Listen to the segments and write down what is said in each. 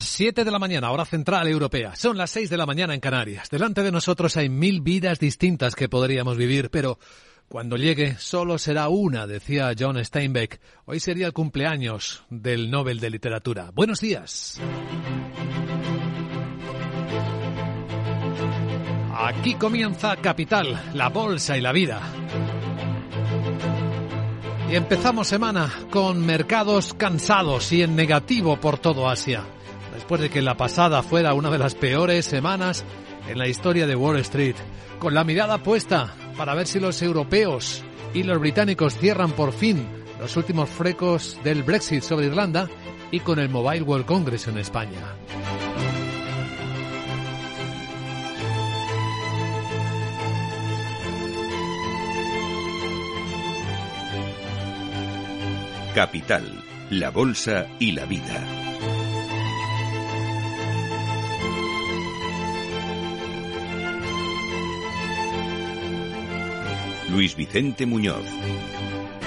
7 de la mañana, hora central europea. Son las 6 de la mañana en Canarias. Delante de nosotros hay mil vidas distintas que podríamos vivir, pero cuando llegue solo será una, decía John Steinbeck. Hoy sería el cumpleaños del Nobel de Literatura. Buenos días. Aquí comienza Capital, la bolsa y la vida. Y empezamos semana con mercados cansados y en negativo por todo Asia después de que la pasada fuera una de las peores semanas en la historia de Wall Street, con la mirada puesta para ver si los europeos y los británicos cierran por fin los últimos frecos del Brexit sobre Irlanda y con el Mobile World Congress en España. Capital, la Bolsa y la Vida. Luis Vicente Muñoz.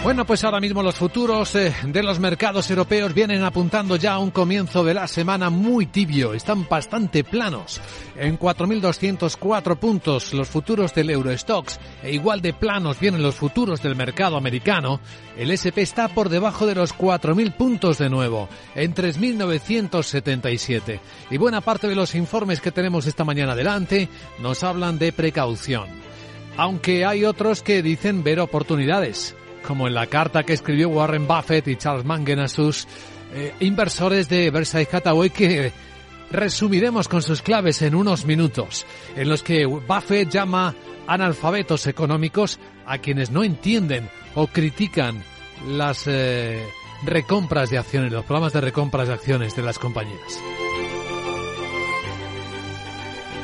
Bueno, pues ahora mismo los futuros eh, de los mercados europeos vienen apuntando ya a un comienzo de la semana muy tibio. Están bastante planos. En 4.204 puntos los futuros del Eurostox e igual de planos vienen los futuros del mercado americano. El SP está por debajo de los 4.000 puntos de nuevo, en 3.977. Y buena parte de los informes que tenemos esta mañana adelante nos hablan de precaución aunque hay otros que dicen ver oportunidades, como en la carta que escribió Warren Buffett y Charles Mangan a sus eh, inversores de Versailles Hathaway que resumiremos con sus claves en unos minutos, en los que Buffett llama analfabetos económicos a quienes no entienden o critican las eh, recompras de acciones, los programas de recompras de acciones de las compañías.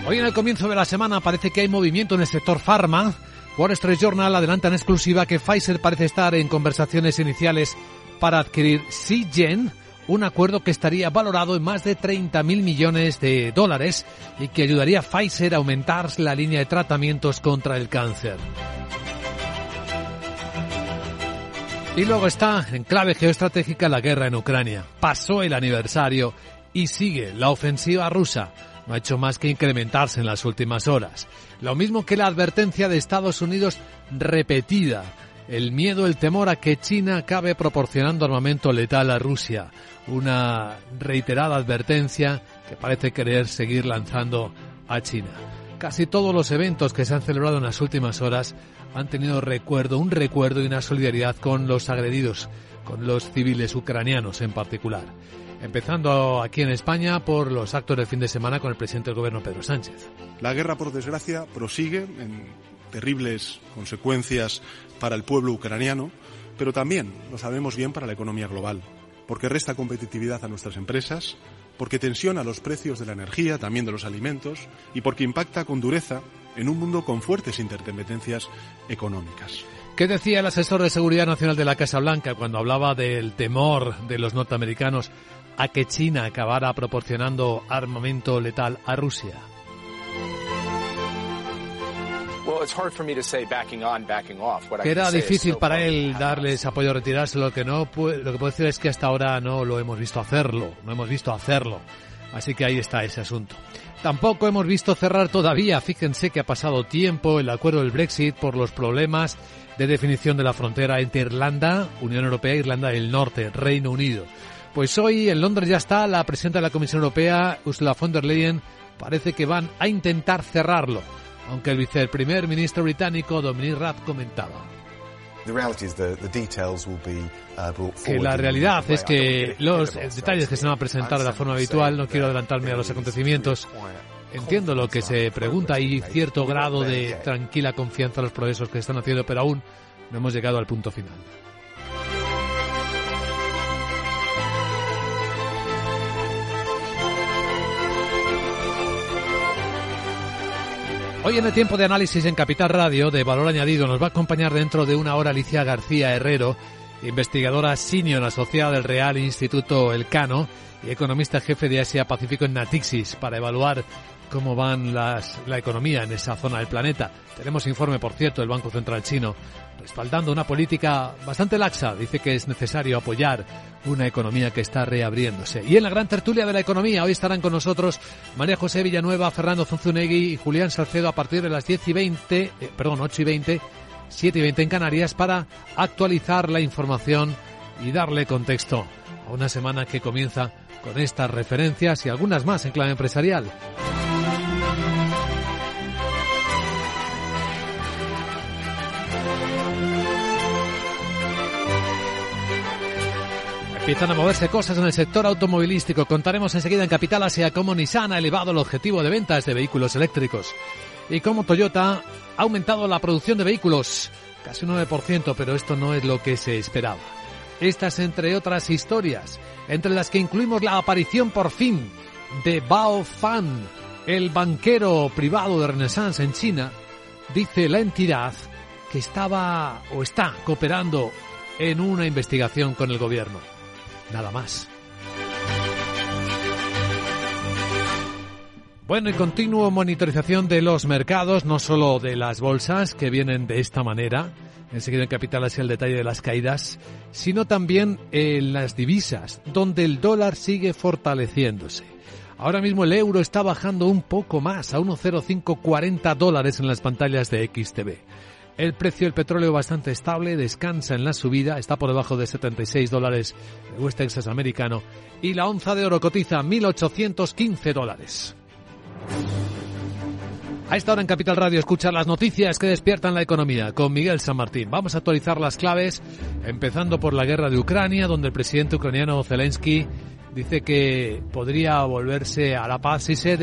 Hoy en el comienzo de la semana parece que hay movimiento en el sector farma. Wall Street Journal adelanta en exclusiva que Pfizer parece estar en conversaciones iniciales para adquirir Seagen, un acuerdo que estaría valorado en más de 30 mil millones de dólares y que ayudaría a Pfizer a aumentar la línea de tratamientos contra el cáncer. Y luego está en clave geoestratégica la guerra en Ucrania. Pasó el aniversario y sigue la ofensiva rusa no ha hecho más que incrementarse en las últimas horas. Lo mismo que la advertencia de Estados Unidos repetida, el miedo, el temor a que China acabe proporcionando armamento letal a Rusia, una reiterada advertencia que parece querer seguir lanzando a China. Casi todos los eventos que se han celebrado en las últimas horas han tenido recuerdo, un recuerdo y una solidaridad con los agredidos, con los civiles ucranianos en particular. Empezando aquí en España por los actos del fin de semana con el presidente del gobierno Pedro Sánchez. La guerra, por desgracia, prosigue en terribles consecuencias para el pueblo ucraniano, pero también, lo sabemos bien, para la economía global, porque resta competitividad a nuestras empresas, porque tensiona los precios de la energía, también de los alimentos, y porque impacta con dureza en un mundo con fuertes interdependencias económicas. ¿Qué decía el asesor de Seguridad Nacional de la Casa Blanca cuando hablaba del temor de los norteamericanos a que China acabara proporcionando armamento letal a Rusia? Que era difícil para él darles apoyo a retirarse. Lo que no lo que puedo decir es que hasta ahora no lo hemos visto hacerlo, no hemos visto hacerlo. Así que ahí está ese asunto. Tampoco hemos visto cerrar todavía, fíjense que ha pasado tiempo el acuerdo del Brexit por los problemas de definición de la frontera entre Irlanda, Unión Europea e Irlanda del Norte, Reino Unido. Pues hoy en Londres ya está la presidenta de la Comisión Europea, Ursula von der Leyen, parece que van a intentar cerrarlo, aunque el viceprimer ministro británico Dominic Raab comentaba. Que la realidad es que los detalles que se van a presentar de la forma habitual, no quiero adelantarme a los acontecimientos, entiendo lo que se pregunta y cierto grado de tranquila confianza en los procesos que se están haciendo, pero aún no hemos llegado al punto final. Hoy en el tiempo de análisis en Capital Radio de Valor Añadido nos va a acompañar dentro de una hora Alicia García Herrero investigadora senior asociada del Real Instituto Elcano y economista jefe de Asia Pacífico en Natixis para evaluar cómo van la economía en esa zona del planeta. Tenemos informe, por cierto, del Banco Central Chino respaldando una política bastante laxa. Dice que es necesario apoyar una economía que está reabriéndose. Y en la gran tertulia de la economía hoy estarán con nosotros María José Villanueva, Fernando Zunzunegui y Julián Salcedo a partir de las 10 y 20, eh, perdón, 8 y 20, 7 y 20 en Canarias para actualizar la información y darle contexto a una semana que comienza con estas referencias y algunas más en clave empresarial. Empiezan a moverse cosas en el sector automovilístico. Contaremos enseguida en Capital Asia cómo Nissan ha elevado el objetivo de ventas de vehículos eléctricos y cómo Toyota ha aumentado la producción de vehículos casi un 9%, pero esto no es lo que se esperaba. Estas entre otras historias, entre las que incluimos la aparición por fin de Bao Fan, el banquero privado de Renaissance en China, dice la entidad que estaba o está cooperando en una investigación con el gobierno nada más. Bueno, y continuo monitorización de los mercados, no solo de las bolsas que vienen de esta manera, enseguida en Capital Asia el detalle de las caídas, sino también en las divisas, donde el dólar sigue fortaleciéndose. Ahora mismo el euro está bajando un poco más, a 1,0540 dólares en las pantallas de XTV. El precio del petróleo bastante estable, descansa en la subida, está por debajo de 76 dólares West Texas americano y la onza de oro cotiza 1.815 dólares. A esta hora en Capital Radio escuchar las noticias que despiertan la economía con Miguel San Martín. Vamos a actualizar las claves, empezando por la guerra de Ucrania, donde el presidente ucraniano Zelensky dice que podría volverse a la paz si se,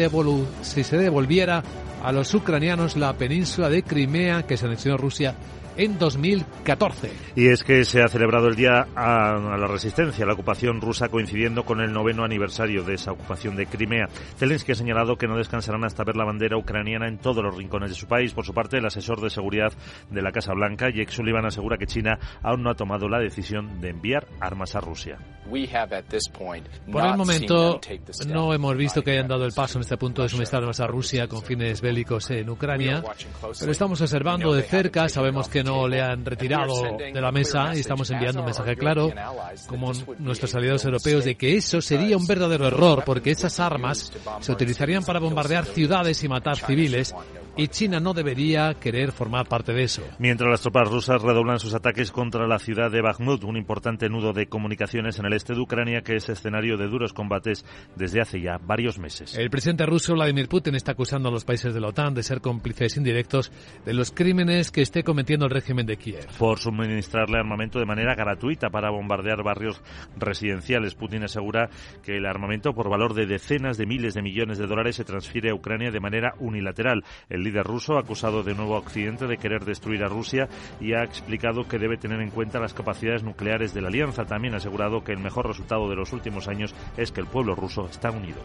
si se devolviera a los ucranianos la península de Crimea que se anexionó Rusia en 2014. Y es que se ha celebrado el Día a la Resistencia, la ocupación rusa, coincidiendo con el noveno aniversario de esa ocupación de Crimea. Zelensky ha señalado que no descansarán hasta ver la bandera ucraniana en todos los rincones de su país. Por su parte, el asesor de seguridad de la Casa Blanca, Jake Sullivan, asegura que China aún no ha tomado la decisión de enviar armas a Rusia. Por el momento, no hemos visto que hayan dado el paso en este punto de suministrar armas a Rusia con fines bélicos en Ucrania, pero estamos observando de cerca, sabemos que no le han retirado de la mesa y estamos enviando un mensaje claro, como nuestros aliados europeos, de que eso sería un verdadero error, porque esas armas se utilizarían para bombardear ciudades y matar civiles y China no debería querer formar parte de eso. Mientras las tropas rusas redoblan sus ataques contra la ciudad de Bakhmut, un importante nudo de comunicaciones en el este de Ucrania que es escenario de duros combates desde hace ya varios meses. El presidente ruso Vladimir Putin está acusando a los países de la OTAN de ser cómplices indirectos de los crímenes que esté cometiendo el régimen de Kiev. Por suministrarle armamento de manera gratuita para bombardear barrios residenciales, Putin asegura que el armamento por valor de decenas de miles de millones de dólares se transfiere a Ucrania de manera unilateral. El líder ruso ha acusado de nuevo a Occidente de querer destruir a Rusia y ha explicado que debe tener en cuenta las capacidades nucleares de la alianza. También ha asegurado que el mejor resultado de los últimos años es que el pueblo ruso está unido.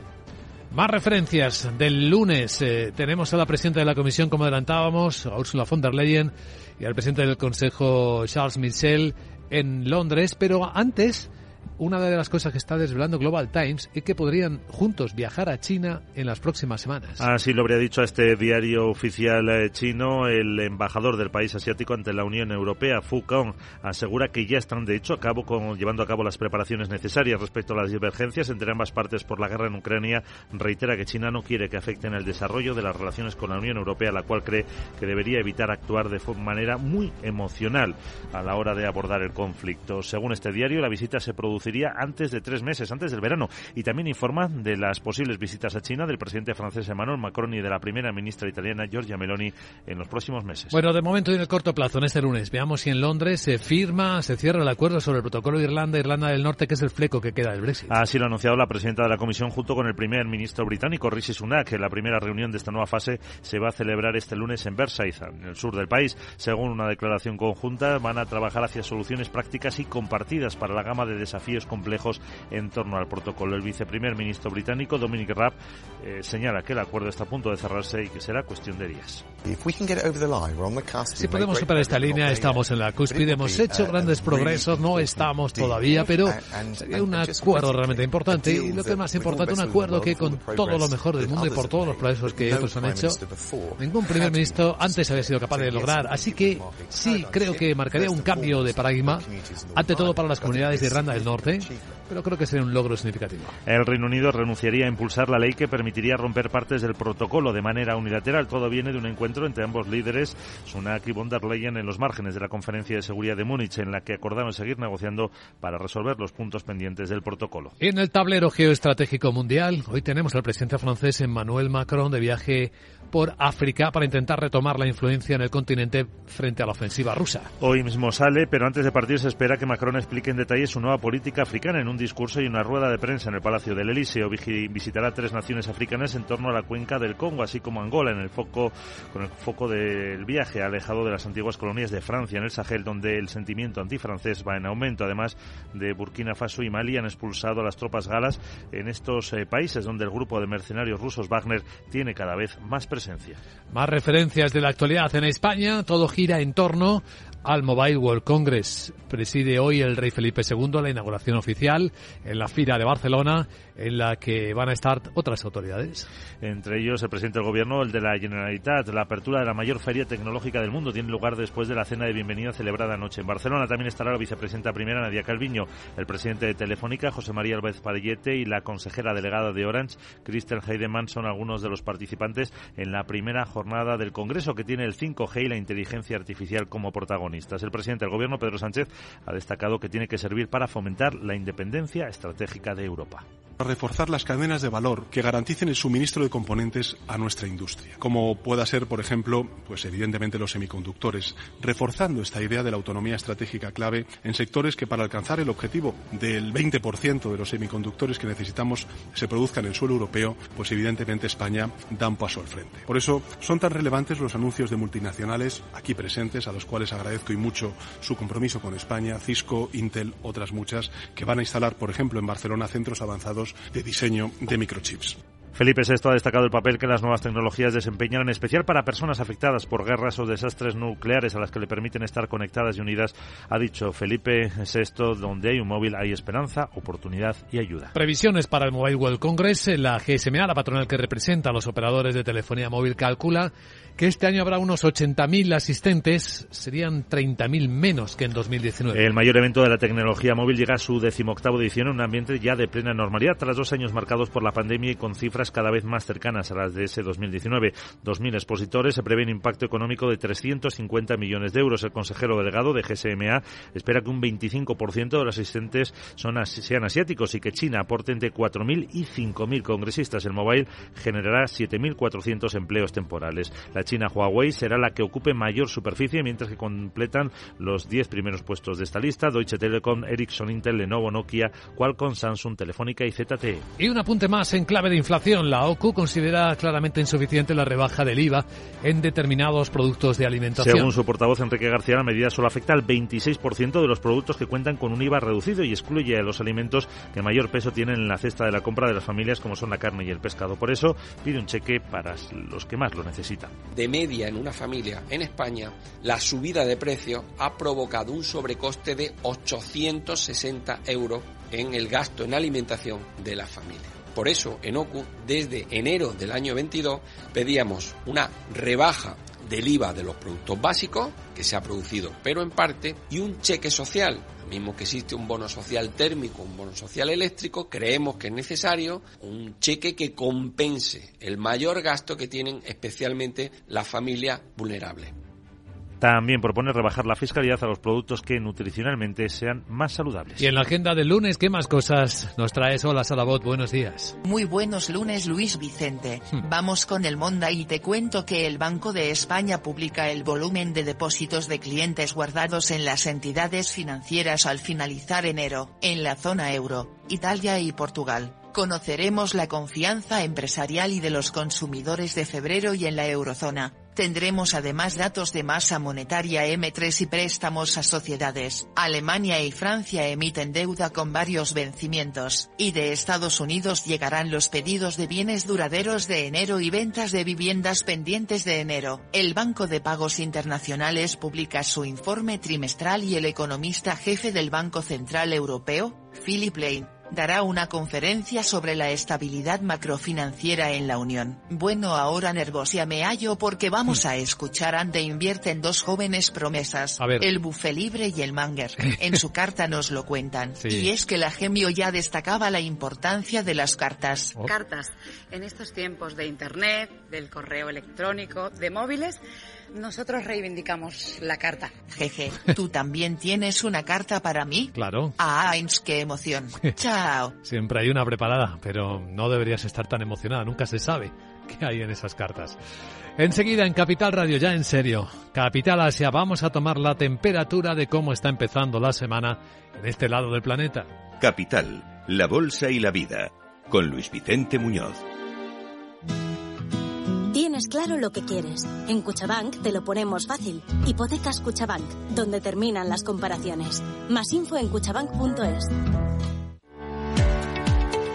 Más referencias del lunes. Eh, tenemos a la presidenta de la Comisión, como adelantábamos, a Ursula von der Leyen, y al presidente del Consejo, Charles Michel, en Londres. Pero antes una de las cosas que está desvelando Global Times es que podrían juntos viajar a China en las próximas semanas. Así lo habría dicho a este diario oficial eh, chino el embajador del país asiático ante la Unión Europea, Fu Kong, asegura que ya están de hecho a cabo con, llevando a cabo las preparaciones necesarias respecto a las divergencias entre ambas partes por la guerra en Ucrania. Reitera que China no quiere que afecten el desarrollo de las relaciones con la Unión Europea, la cual cree que debería evitar actuar de manera muy emocional a la hora de abordar el conflicto. Según este diario, la visita se produciría antes de tres meses, antes del verano. Y también informa de las posibles visitas a China del presidente francés Emmanuel Macron y de la primera ministra italiana Giorgia Meloni en los próximos meses. Bueno, de momento y en el corto plazo, en este lunes, veamos si en Londres se firma, se cierra el acuerdo sobre el protocolo de Irlanda, Irlanda del Norte, que es el fleco que queda del Brexit. Así lo ha anunciado la presidenta de la Comisión junto con el primer ministro británico Rishi Sunak. La primera reunión de esta nueva fase se va a celebrar este lunes en Versailles, en el sur del país. Según una declaración conjunta, van a trabajar hacia soluciones prácticas y compartidas para la gama de desafíos desafíos complejos en torno al protocolo. El viceprimer ministro británico Dominic Raab eh, señala que el acuerdo está a punto de cerrarse y que será cuestión de días. Si podemos superar esta línea, estamos en la cúspide, hemos hecho grandes progresos, no estamos todavía, pero sería un acuerdo realmente importante. Y lo que es más importante, un acuerdo que con todo lo mejor del mundo y por todos los progresos que otros han hecho, ningún primer ministro antes había sido capaz de lograr. Así que sí, creo que marcaría un cambio de paradigma, ante todo para las comunidades de Irlanda del Norte, pero creo que sería un logro significativo. El Reino Unido renunciaría a impulsar la ley que permitiría romper partes del protocolo de manera unilateral. Todo viene de un encuentro entre ambos líderes, Sunak y von der Leyen, en los márgenes de la Conferencia de Seguridad de Múnich, en la que acordaron seguir negociando para resolver los puntos pendientes del protocolo. En el tablero geoestratégico mundial, hoy tenemos al presidente francés Emmanuel Macron de viaje por África para intentar retomar la influencia en el continente frente a la ofensiva rusa. Hoy mismo sale, pero antes de partir se espera que Macron explique en detalle su nueva política africana en un discurso y una rueda de prensa en el Palacio del Elíseo. Visitará tres naciones africanas en torno a la cuenca del Congo, así como Angola, en el foco, con el foco del viaje alejado de las antiguas colonias de Francia, en el Sahel, donde el sentimiento antifrancés va en aumento. Además de Burkina Faso y Mali han expulsado a las tropas galas en estos eh, países donde el grupo de mercenarios rusos Wagner tiene cada vez más presencia más referencias de la actualidad en España. Todo gira en torno al Mobile World Congress. Preside hoy el rey Felipe II la inauguración oficial en la Fira de Barcelona, en la que van a estar otras autoridades. Entre ellos el presidente del gobierno, el de la Generalitat. La apertura de la mayor feria tecnológica del mundo tiene lugar después de la cena de bienvenida celebrada anoche en Barcelona. También estará la vicepresidenta primera, Nadia Calviño, el presidente de Telefónica, José María Álvarez Padillete, y la consejera delegada de Orange, Kristen Heidemann, son algunos de los participantes en la primera jornada del Congreso, que tiene el 5G y la inteligencia artificial como protagonistas. El presidente del gobierno, Pedro Sánchez, ha destacado que tiene que servir para fomentar la independencia estratégica de Europa reforzar las cadenas de valor que garanticen el suministro de componentes a nuestra industria, como pueda ser, por ejemplo, pues evidentemente los semiconductores, reforzando esta idea de la autonomía estratégica clave en sectores que para alcanzar el objetivo del 20% de los semiconductores que necesitamos se produzcan en suelo europeo, pues evidentemente España da un paso al frente. Por eso son tan relevantes los anuncios de multinacionales aquí presentes, a los cuales agradezco y mucho su compromiso con España, Cisco, Intel, otras muchas, que van a instalar, por ejemplo, en Barcelona centros avanzados de diseño de microchips. Felipe VI ha destacado el papel que las nuevas tecnologías desempeñan, en especial para personas afectadas por guerras o desastres nucleares a las que le permiten estar conectadas y unidas. Ha dicho Felipe VI, donde hay un móvil hay esperanza, oportunidad y ayuda. Previsiones para el Mobile World Congress. La GSMA, la patronal que representa a los operadores de telefonía móvil, calcula que este año habrá unos 80.000 asistentes, serían 30.000 menos que en 2019. El mayor evento de la tecnología móvil llega a su decimoctavo edición en un ambiente ya de plena normalidad, tras dos años marcados por la pandemia y con cifras cada vez más cercanas a las de ese 2019. 2.000 expositores, se prevé un impacto económico de 350 millones de euros. El consejero delegado de GSMA espera que un 25% de los asistentes sean asiáticos y que China aporte entre 4.000 y 5.000 congresistas. El mobile generará 7.400 empleos temporales. La China Huawei será la que ocupe mayor superficie, mientras que completan los 10 primeros puestos de esta lista Deutsche Telekom, Ericsson, Intel, Lenovo, Nokia, Qualcomm, Samsung, Telefónica y ZTE. Y un apunte más en clave de inflación. La OCU considera claramente insuficiente la rebaja del IVA en determinados productos de alimentación. Según su portavoz Enrique García, la medida solo afecta al 26% de los productos que cuentan con un IVA reducido y excluye a los alimentos que mayor peso tienen en la cesta de la compra de las familias, como son la carne y el pescado. Por eso pide un cheque para los que más lo necesitan de media en una familia en España, la subida de precios ha provocado un sobrecoste de 860 euros en el gasto en alimentación de la familia. Por eso, en OCU, desde enero del año 22, pedíamos una rebaja del IVA de los productos básicos, que se ha producido, pero en parte, y un cheque social. Mismo que existe un bono social térmico, un bono social eléctrico, creemos que es necesario un cheque que compense el mayor gasto que tienen especialmente las familias vulnerables. También propone rebajar la fiscalidad a los productos que nutricionalmente sean más saludables. Y en la agenda del lunes, ¿qué más cosas nos traes? Hola, Salabot, buenos días. Muy buenos lunes, Luis Vicente. Hmm. Vamos con el Monda y te cuento que el Banco de España publica el volumen de depósitos de clientes guardados en las entidades financieras al finalizar enero, en la zona euro, Italia y Portugal. Conoceremos la confianza empresarial y de los consumidores de febrero y en la eurozona Tendremos además datos de masa monetaria M3 y préstamos a sociedades. Alemania y Francia emiten deuda con varios vencimientos, y de Estados Unidos llegarán los pedidos de bienes duraderos de enero y ventas de viviendas pendientes de enero. El Banco de Pagos Internacionales publica su informe trimestral y el economista jefe del Banco Central Europeo, Philip Lane, dará una conferencia sobre la estabilidad macrofinanciera en la Unión. Bueno, ahora nervosia me hallo porque vamos a escuchar ante invierten dos jóvenes promesas, el bufe libre y el manger. En su carta nos lo cuentan. Y es que la Gemio ya destacaba la importancia de las cartas. Oh. Cartas. En estos tiempos de Internet, del correo electrónico, de móviles, nosotros reivindicamos la carta. Jeje, ¿tú también tienes una carta para mí? Claro. Ah, qué emoción. Siempre hay una preparada, pero no deberías estar tan emocionada. Nunca se sabe qué hay en esas cartas. Enseguida en Capital Radio, ya en serio. Capital Asia, vamos a tomar la temperatura de cómo está empezando la semana en este lado del planeta. Capital, la bolsa y la vida, con Luis Vicente Muñoz. Tienes claro lo que quieres. En Cuchabank te lo ponemos fácil. Hipotecas Cuchabank, donde terminan las comparaciones. Más info en cuchabank.es.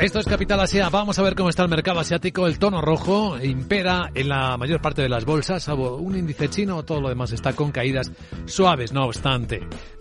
Esto es Capital Asia. Vamos a ver cómo está el mercado asiático. El tono rojo impera en la mayor parte de las bolsas, salvo un índice chino, todo lo demás está con caídas suaves, no obstante.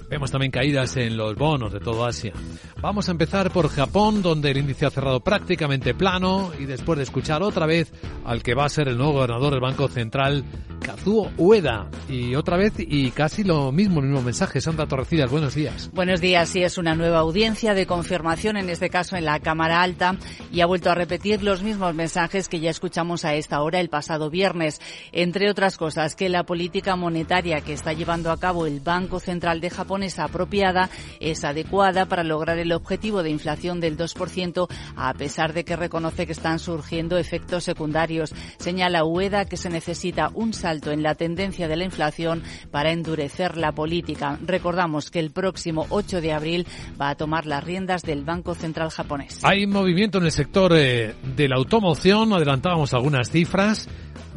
Vemos también caídas en los bonos de todo Asia. Vamos a empezar por Japón, donde el índice ha cerrado prácticamente plano y después de escuchar otra vez al que va a ser el nuevo gobernador del Banco Central, Kazuo Ueda. Y otra vez y casi lo mismo, el mismo mensaje. Sandra Torrecillas, buenos días. Buenos días. Sí, es una nueva audiencia de confirmación, en este caso en la Cámara Alta, y ha vuelto a repetir los mismos mensajes que ya escuchamos a esta hora el pasado viernes. Entre otras cosas, que la política monetaria que está llevando a cabo el Banco Central de Japón es apropiada, es adecuada para lograr el objetivo de inflación del 2%, a pesar de que reconoce que están surgiendo efectos secundarios. Señala Ueda que se necesita un salto en la tendencia de la inflación para endurecer la política. Recordamos que el próximo 8 de abril va a tomar las riendas del Banco Central japonés. Hay movimiento en el sector eh, de la automoción, adelantábamos algunas cifras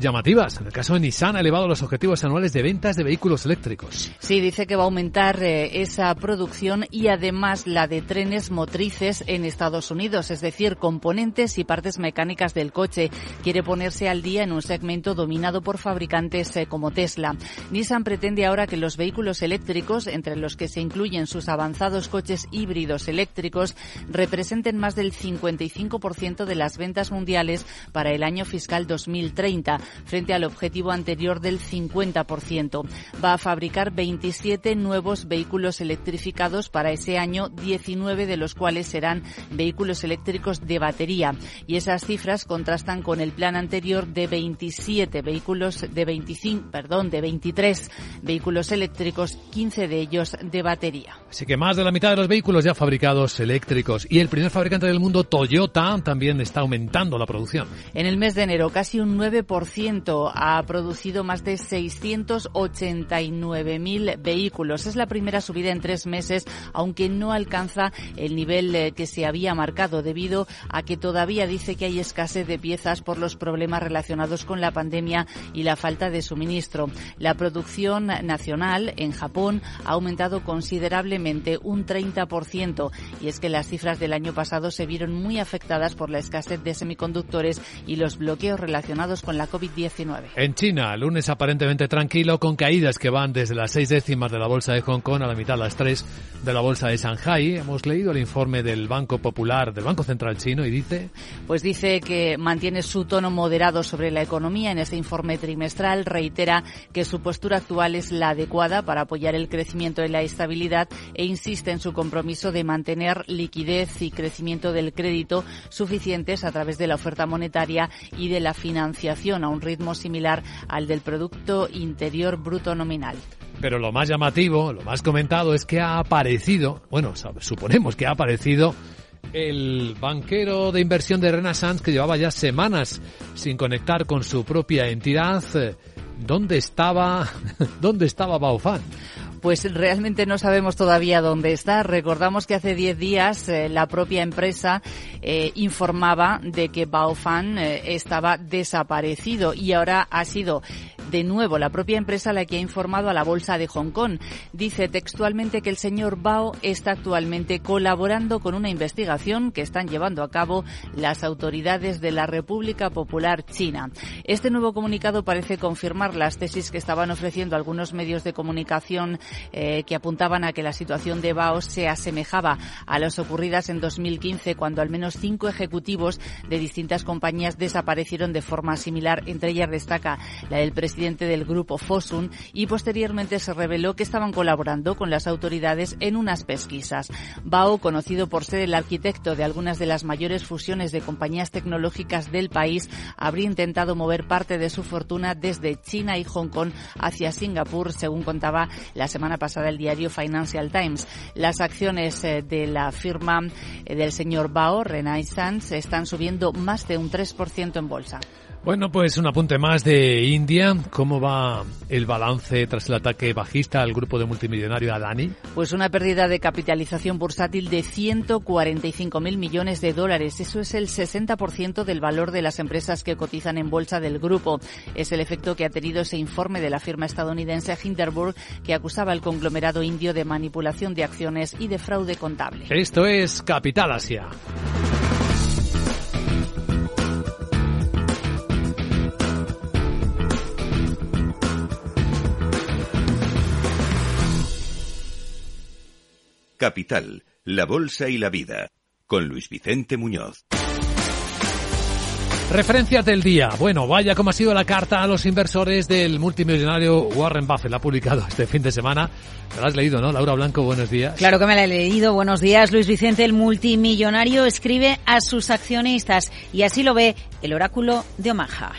llamativas. En el caso de Nissan ha elevado los objetivos anuales de ventas de vehículos eléctricos. Sí, dice que va a aumentar eh, esa producción y además la de trenes motrices en Estados Unidos, es decir, componentes y partes mecánicas del coche. Quiere ponerse al día en un segmento dominado por fabricantes eh, como Tesla. Nissan pretende ahora que los vehículos eléctricos, entre los que se incluyen sus avanzados coches híbridos eléctricos, representen más del 55% de las ventas mundiales para el año fiscal 2030 frente al objetivo anterior del 50%. Va a fabricar 27 nuevos vehículos electrificados para ese año, 19 de los cuales serán vehículos eléctricos de batería. Y esas cifras contrastan con el plan anterior de 27 vehículos de 25, perdón, de 23 vehículos eléctricos, 15 de ellos de batería. Así que más de la mitad de los vehículos ya fabricados eléctricos. Y el primer fabricante del mundo, Toyota, también está aumentando la producción. En el mes de enero, casi un 9% ha producido más de 689.000 vehículos. Es la primera subida en tres meses, aunque no alcanza el nivel eh, que se había marcado debido a que todavía dice que hay escasez de piezas por los problemas relacionados con la pandemia y la falta de suministro. La producción nacional en Japón ha aumentado considerablemente un 30% y es que las cifras del año pasado se vieron muy afectadas por la escasez de semiconductores y los bloqueos relacionados con la la COVID-19. En China, lunes aparentemente tranquilo, con caídas que van desde las seis décimas de la bolsa de Hong Kong a la mitad las tres de la bolsa de Shanghai. Hemos leído el informe del Banco Popular, del Banco Central Chino, y dice... Pues dice que mantiene su tono moderado sobre la economía. En este informe trimestral reitera que su postura actual es la adecuada para apoyar el crecimiento y la estabilidad e insiste en su compromiso de mantener liquidez y crecimiento del crédito suficientes a través de la oferta monetaria y de la financiación un ritmo similar al del Producto Interior Bruto nominal. Pero lo más llamativo, lo más comentado es que ha aparecido, bueno, suponemos que ha aparecido el banquero de inversión de Renaissance que llevaba ya semanas sin conectar con su propia entidad. ¿Dónde estaba, dónde estaba Baofan? Pues realmente no sabemos todavía dónde está. Recordamos que hace 10 días eh, la propia empresa eh, informaba de que Baofan eh, estaba desaparecido y ahora ha sido de nuevo la propia empresa la que ha informado a la bolsa de Hong Kong. Dice textualmente que el señor Bao está actualmente colaborando con una investigación que están llevando a cabo las autoridades de la República Popular China. Este nuevo comunicado parece confirmar las tesis que estaban ofreciendo algunos medios de comunicación eh, que apuntaban a que la situación de Bao se asemejaba a las ocurridas en 2015 cuando al menos cinco ejecutivos de distintas compañías desaparecieron de forma similar. Entre ellas destaca la del presidente del grupo Fosun y posteriormente se reveló que estaban colaborando con las autoridades en unas pesquisas. Bao, conocido por ser el arquitecto de algunas de las mayores fusiones de compañías tecnológicas del país, habría intentado mover parte de su fortuna desde China y Hong Kong hacia Singapur, según contaba la semana semana pasada el diario Financial Times. Las acciones eh, de la firma eh, del señor Bao, Renaissance, están subiendo más de un 3% en bolsa. Bueno, pues un apunte más de India. ¿Cómo va el balance tras el ataque bajista al grupo de multimillonario Adani? Pues una pérdida de capitalización bursátil de 145 mil millones de dólares. Eso es el 60% del valor de las empresas que cotizan en bolsa del grupo. Es el efecto que ha tenido ese informe de la firma estadounidense Hinderburg que acusaba al conglomerado indio de manipulación de acciones y de fraude contable. Esto es Capital Asia. Capital, la Bolsa y la Vida, con Luis Vicente Muñoz. Referencias del día. Bueno, vaya como ha sido la carta a los inversores del multimillonario Warren Buffett. La ha publicado este fin de semana. Te la has leído, ¿no? Laura Blanco, buenos días. Claro que me la he leído. Buenos días, Luis Vicente. El multimillonario escribe a sus accionistas y así lo ve el oráculo de Omaha.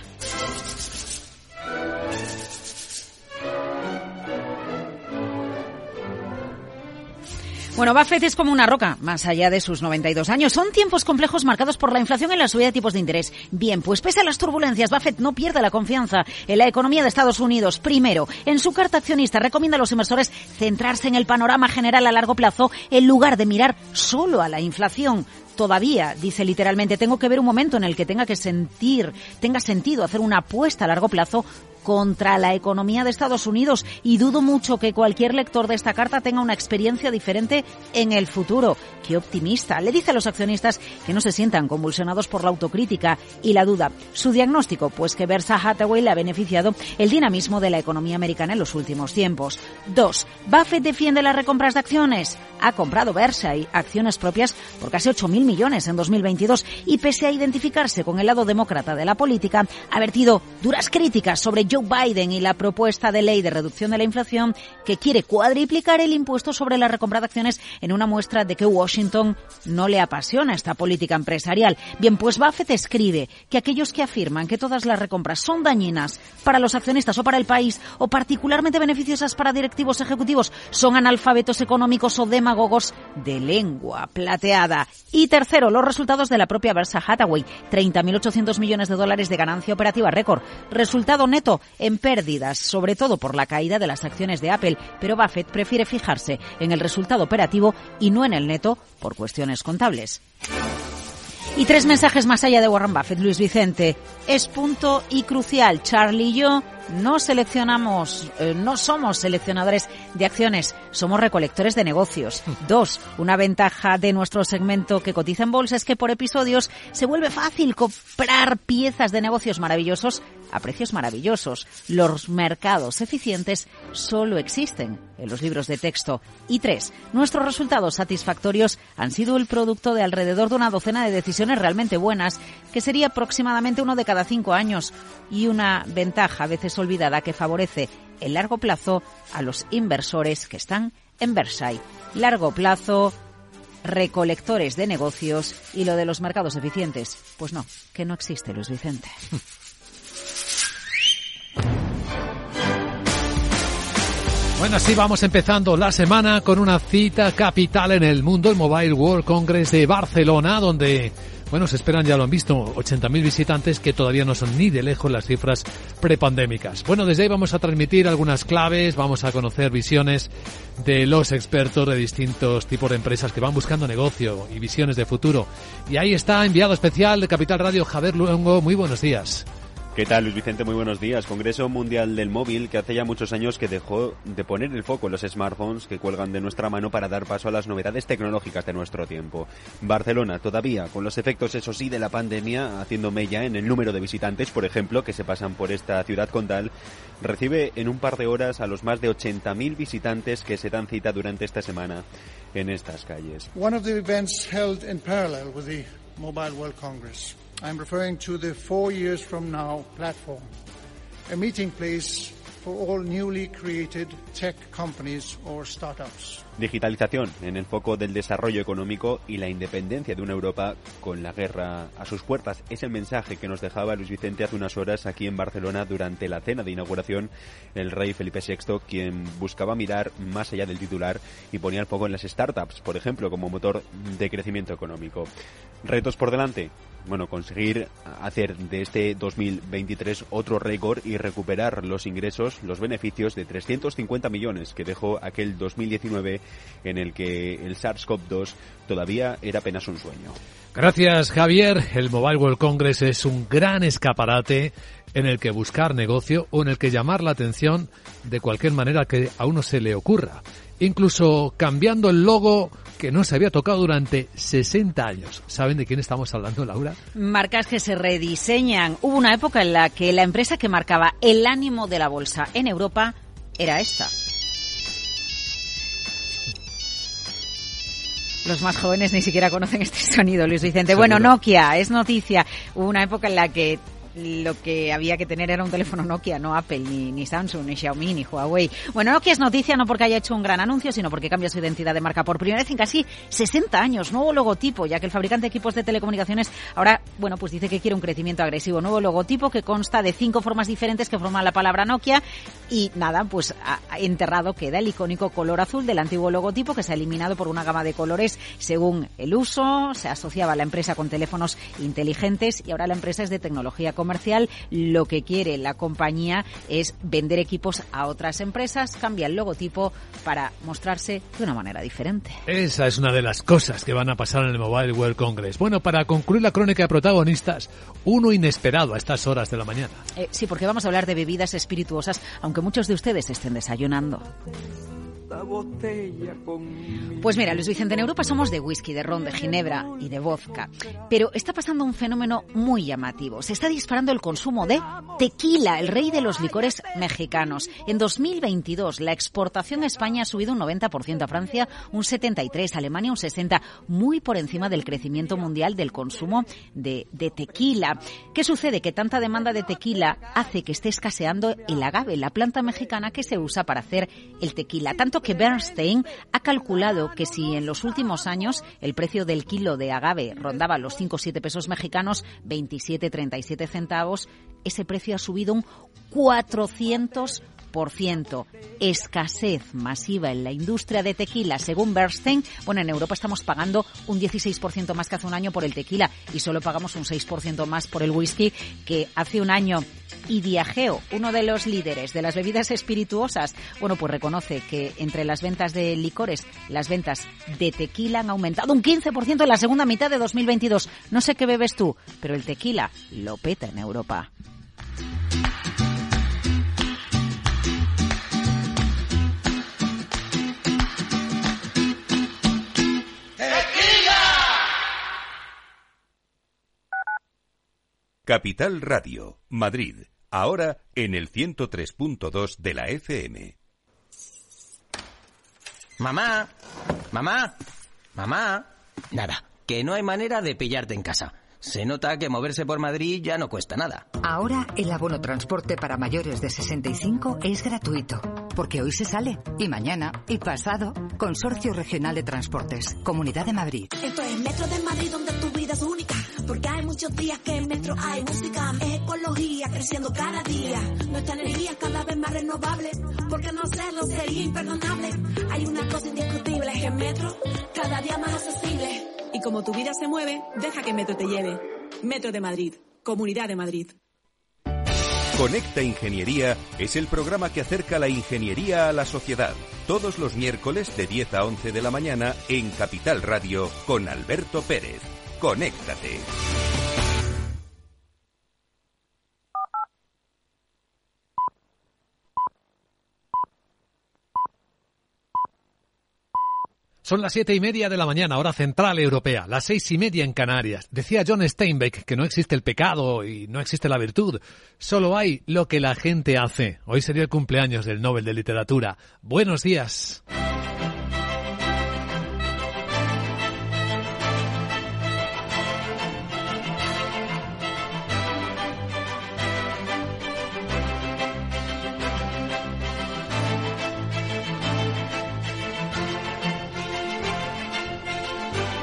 Bueno, Buffett es como una roca, más allá de sus 92 años. Son tiempos complejos marcados por la inflación y la subida de tipos de interés. Bien, pues pese a las turbulencias, Buffett no pierde la confianza en la economía de Estados Unidos. Primero, en su carta accionista recomienda a los inversores centrarse en el panorama general a largo plazo en lugar de mirar solo a la inflación todavía, dice literalmente, tengo que ver un momento en el que tenga que sentir, tenga sentido hacer una apuesta a largo plazo contra la economía de Estados Unidos y dudo mucho que cualquier lector de esta carta tenga una experiencia diferente en el futuro. Qué optimista. Le dice a los accionistas que no se sientan convulsionados por la autocrítica y la duda. Su diagnóstico, pues que Berkshire Hathaway le ha beneficiado el dinamismo de la economía americana en los últimos tiempos. Dos, Buffett defiende las recompras de acciones. Ha comprado Berkshire acciones propias por casi 8.000 millones en 2022 y pese a identificarse con el lado demócrata de la política, ha vertido duras críticas sobre Joe Biden y la propuesta de ley de reducción de la inflación que quiere cuadriplicar el impuesto sobre la recompra de acciones en una muestra de que Washington no le apasiona esta política empresarial. Bien, pues Buffett escribe que aquellos que afirman que todas las recompras son dañinas para los accionistas o para el país o particularmente beneficiosas para directivos ejecutivos son analfabetos económicos o demagogos de lengua plateada. Y tercero, los resultados de la propia Berkshire Hathaway. 30.800 millones de dólares de ganancia operativa récord. Resultado neto en pérdidas, sobre todo por la caída de las acciones de Apple, pero Buffett prefiere fijarse en el resultado operativo y no en el neto por cuestiones contables. Y tres mensajes más allá de Warren Buffett, Luis Vicente. Es punto y crucial. Charlie y yo no seleccionamos, eh, no somos seleccionadores de acciones, somos recolectores de negocios. Dos, una ventaja de nuestro segmento que cotiza en bolsa es que por episodios se vuelve fácil comprar piezas de negocios maravillosos a precios maravillosos. Los mercados eficientes solo existen en los libros de texto. Y tres, nuestros resultados satisfactorios han sido el producto de alrededor de una docena de decisiones realmente buenas, que sería aproximadamente uno de cada cinco años, y una ventaja a veces olvidada que favorece el largo plazo a los inversores que están en Versailles. Largo plazo, recolectores de negocios y lo de los mercados eficientes. Pues no, que no existe, Luis Vicente. Bueno, así vamos empezando la semana con una cita capital en el mundo, el Mobile World Congress de Barcelona, donde, bueno, se esperan, ya lo han visto, 80.000 visitantes que todavía no son ni de lejos las cifras prepandémicas. Bueno, desde ahí vamos a transmitir algunas claves, vamos a conocer visiones de los expertos de distintos tipos de empresas que van buscando negocio y visiones de futuro. Y ahí está, enviado especial de Capital Radio, Javier Luengo. Muy buenos días. ¿Qué tal, Luis Vicente? Muy buenos días. Congreso Mundial del Móvil que hace ya muchos años que dejó de poner el foco en los smartphones que cuelgan de nuestra mano para dar paso a las novedades tecnológicas de nuestro tiempo. Barcelona, todavía, con los efectos, eso sí, de la pandemia, haciendo mella en el número de visitantes, por ejemplo, que se pasan por esta ciudad condal, recibe en un par de horas a los más de 80.000 visitantes que se dan cita durante esta semana en estas calles. One of the events held in parallel with the Mobile World Congress I'm referring to the Four Years From Now platform, a meeting place for all newly created tech companies or startups. Digitalización en el foco del desarrollo económico y la independencia de una Europa con la guerra a sus puertas. Es el mensaje que nos dejaba Luis Vicente hace unas horas aquí en Barcelona durante la cena de inauguración el rey Felipe VI, quien buscaba mirar más allá del titular y ponía el foco en las startups, por ejemplo, como motor de crecimiento económico. Retos por delante, bueno, conseguir hacer de este 2023 otro récord y recuperar los ingresos, los beneficios de 350 millones que dejó aquel 2019 en el que el SARS-CoV-2 todavía era apenas un sueño. Gracias, Javier. El Mobile World Congress es un gran escaparate en el que buscar negocio o en el que llamar la atención de cualquier manera que a uno se le ocurra. Incluso cambiando el logo que no se había tocado durante 60 años. ¿Saben de quién estamos hablando, Laura? Marcas que se rediseñan. Hubo una época en la que la empresa que marcaba el ánimo de la bolsa en Europa era esta. Los más jóvenes ni siquiera conocen este sonido, Luis Vicente. Bueno, Nokia es noticia. Hubo una época en la que lo que había que tener era un teléfono Nokia, no Apple, ni, ni Samsung, ni Xiaomi, ni Huawei. Bueno, Nokia es noticia no porque haya hecho un gran anuncio, sino porque cambia su identidad de marca por primera vez en casi 60 años. Nuevo logotipo, ya que el fabricante de equipos de telecomunicaciones ahora, bueno, pues dice que quiere un crecimiento agresivo. Nuevo logotipo que consta de cinco formas diferentes que forman la palabra Nokia y nada, pues enterrado queda el icónico color azul del antiguo logotipo que se ha eliminado por una gama de colores según el uso. Se asociaba la empresa con teléfonos inteligentes y ahora la empresa es de tecnología comercial. Lo que quiere la compañía es vender equipos a otras empresas, cambia el logotipo para mostrarse de una manera diferente. Esa es una de las cosas que van a pasar en el Mobile World Congress. Bueno, para concluir la crónica de protagonistas, uno inesperado a estas horas de la mañana. Eh, sí, porque vamos a hablar de bebidas espirituosas, aunque muchos de ustedes estén desayunando. Pues mira, Luis Vicente, en Europa somos de whisky, de ron, de ginebra y de vodka. Pero está pasando un fenómeno muy llamativo. Se está disparando el consumo de tequila, el rey de los licores mexicanos. En 2022 la exportación a España ha subido un 90%, a Francia un 73%, a Alemania un 60%, muy por encima del crecimiento mundial del consumo de, de tequila. ¿Qué sucede? Que tanta demanda de tequila hace que esté escaseando el agave, la planta mexicana que se usa para hacer el tequila. Tanto que Bernstein ha calculado que si en los últimos años el precio del kilo de agave rondaba los 5 o 7 pesos mexicanos, 27, 37 centavos, ese precio ha subido un 400 escasez masiva en la industria de tequila, según Bernstein. Bueno, en Europa estamos pagando un 16% más que hace un año por el tequila y solo pagamos un 6% más por el whisky que hace un año. Y Diageo, uno de los líderes de las bebidas espirituosas, bueno, pues reconoce que entre las ventas de licores, las ventas de tequila han aumentado un 15% en la segunda mitad de 2022. No sé qué bebes tú, pero el tequila lo peta en Europa. Capital Radio, Madrid, ahora en el 103.2 de la FM. Mamá, mamá, mamá. Nada, que no hay manera de pillarte en casa. Se nota que moverse por Madrid ya no cuesta nada. Ahora el abono transporte para mayores de 65 es gratuito, porque hoy se sale, y mañana, y pasado. Consorcio Regional de Transportes, Comunidad de Madrid. Esto es Metro de Madrid donde tu vida es única, porque hay muchos días que en Metro hay música, es ecología creciendo cada día, nuestra energía cada vez más renovable, porque no hacerlo sería imperdonable. Hay una cosa indiscutible, es que Metro cada día más accesible. Y como tu vida se mueve, deja que Metro te lleve. Metro de Madrid, Comunidad de Madrid. Conecta Ingeniería es el programa que acerca la ingeniería a la sociedad. Todos los miércoles de 10 a 11 de la mañana en Capital Radio con Alberto Pérez. Conéctate. Son las siete y media de la mañana, hora central europea, las seis y media en Canarias. Decía John Steinbeck que no existe el pecado y no existe la virtud, solo hay lo que la gente hace. Hoy sería el cumpleaños del Nobel de Literatura. Buenos días.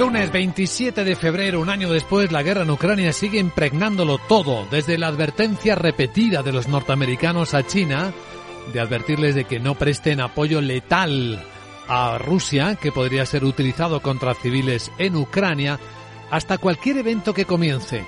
Lunes 27 de febrero, un año después, la guerra en Ucrania sigue impregnándolo todo, desde la advertencia repetida de los norteamericanos a China de advertirles de que no presten apoyo letal a Rusia, que podría ser utilizado contra civiles en Ucrania, hasta cualquier evento que comience,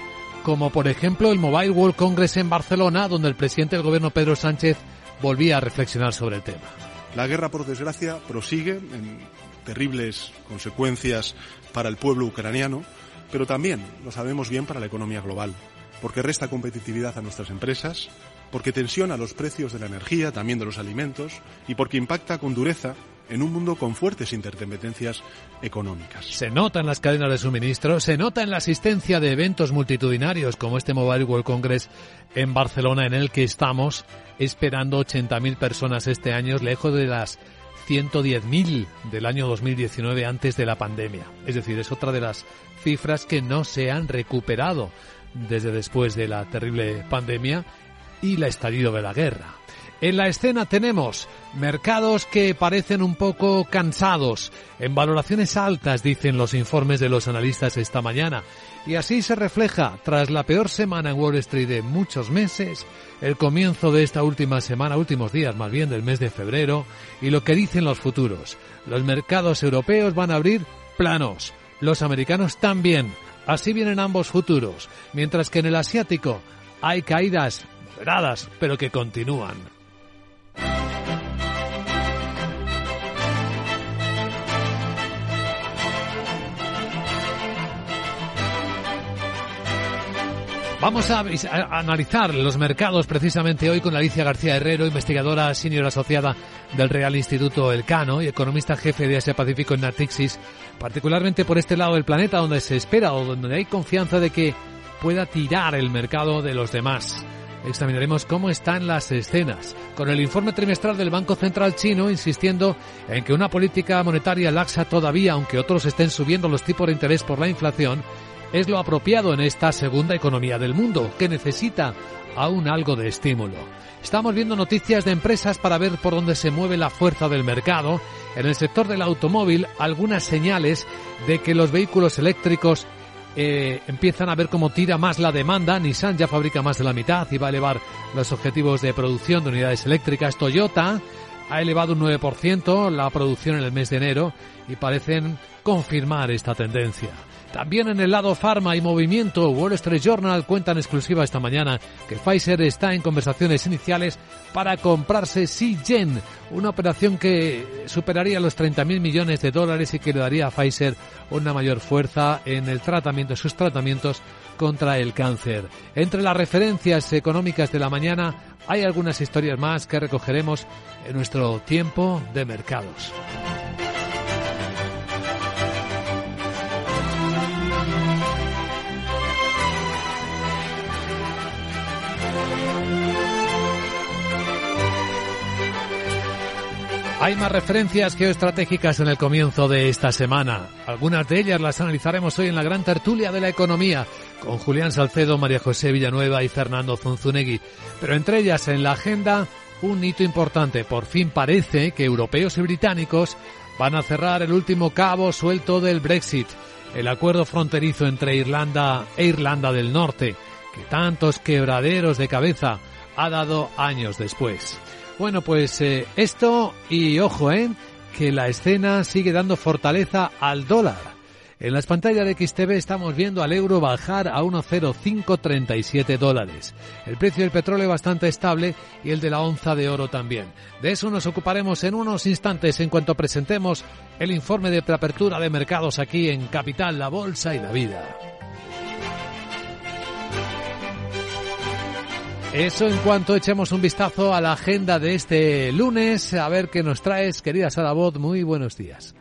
como por ejemplo el Mobile World Congress en Barcelona, donde el presidente del gobierno Pedro Sánchez volvía a reflexionar sobre el tema. La guerra, por desgracia, prosigue en terribles consecuencias para el pueblo ucraniano, pero también, lo sabemos bien, para la economía global, porque resta competitividad a nuestras empresas, porque tensiona los precios de la energía, también de los alimentos, y porque impacta con dureza en un mundo con fuertes interdependencias económicas. Se nota en las cadenas de suministro, se nota en la asistencia de eventos multitudinarios como este Mobile World Congress en Barcelona, en el que estamos esperando 80.000 personas este año, lejos de las 110.000 del año 2019 antes de la pandemia. Es decir, es otra de las cifras que no se han recuperado desde después de la terrible pandemia y la estallido de la guerra. En la escena tenemos mercados que parecen un poco cansados, en valoraciones altas, dicen los informes de los analistas esta mañana. Y así se refleja, tras la peor semana en Wall Street de muchos meses, el comienzo de esta última semana, últimos días más bien del mes de febrero, y lo que dicen los futuros. Los mercados europeos van a abrir planos, los americanos también. Así vienen ambos futuros, mientras que en el asiático hay caídas moderadas, pero que continúan. Vamos a, analizar los mercados precisamente hoy con Alicia García Herrero, investigadora senior asociada del Real Instituto Elcano y economista jefe de Asia Pacífico en Natixis, particularmente por este lado del planeta donde se espera o donde hay confianza de que pueda tirar el mercado de los demás. Examinaremos cómo están las escenas, con el informe trimestral del Banco Central chino insistiendo en que una política monetaria laxa todavía, aunque otros estén subiendo los tipos de interés por la inflación, es lo apropiado en esta segunda economía del mundo, que necesita aún algo de estímulo. Estamos viendo noticias de empresas para ver por dónde se mueve la fuerza del mercado. En el sector del automóvil, algunas señales de que los vehículos eléctricos eh, empiezan a ver cómo tira más la demanda. Nissan ya fabrica más de la mitad y va a elevar los objetivos de producción de unidades eléctricas. Toyota ha elevado un 9% la producción en el mes de enero y parecen confirmar esta tendencia. También en el lado farma y movimiento, Wall Street Journal cuenta en exclusiva esta mañana que Pfizer está en conversaciones iniciales para comprarse Seagen, una operación que superaría los 30.000 millones de dólares y que le daría a Pfizer una mayor fuerza en el tratamiento, sus tratamientos contra el cáncer. Entre las referencias económicas de la mañana hay algunas historias más que recogeremos en nuestro tiempo de mercados. Hay más referencias geoestratégicas en el comienzo de esta semana. Algunas de ellas las analizaremos hoy en la gran tertulia de la economía con Julián Salcedo, María José Villanueva y Fernando Zunzunegui. Pero entre ellas en la agenda un hito importante. Por fin parece que europeos y británicos van a cerrar el último cabo suelto del Brexit, el acuerdo fronterizo entre Irlanda e Irlanda del Norte, que tantos quebraderos de cabeza ha dado años después. Bueno, pues eh, esto y ojo, ¿eh? Que la escena sigue dando fortaleza al dólar. En las pantallas de XTV estamos viendo al euro bajar a 1,0537 dólares. El precio del petróleo bastante estable y el de la onza de oro también. De eso nos ocuparemos en unos instantes en cuanto presentemos el informe de preapertura de mercados aquí en Capital, la Bolsa y la Vida. Eso en cuanto echemos un vistazo a la agenda de este lunes, a ver qué nos traes, querida Sara Bot, muy buenos días.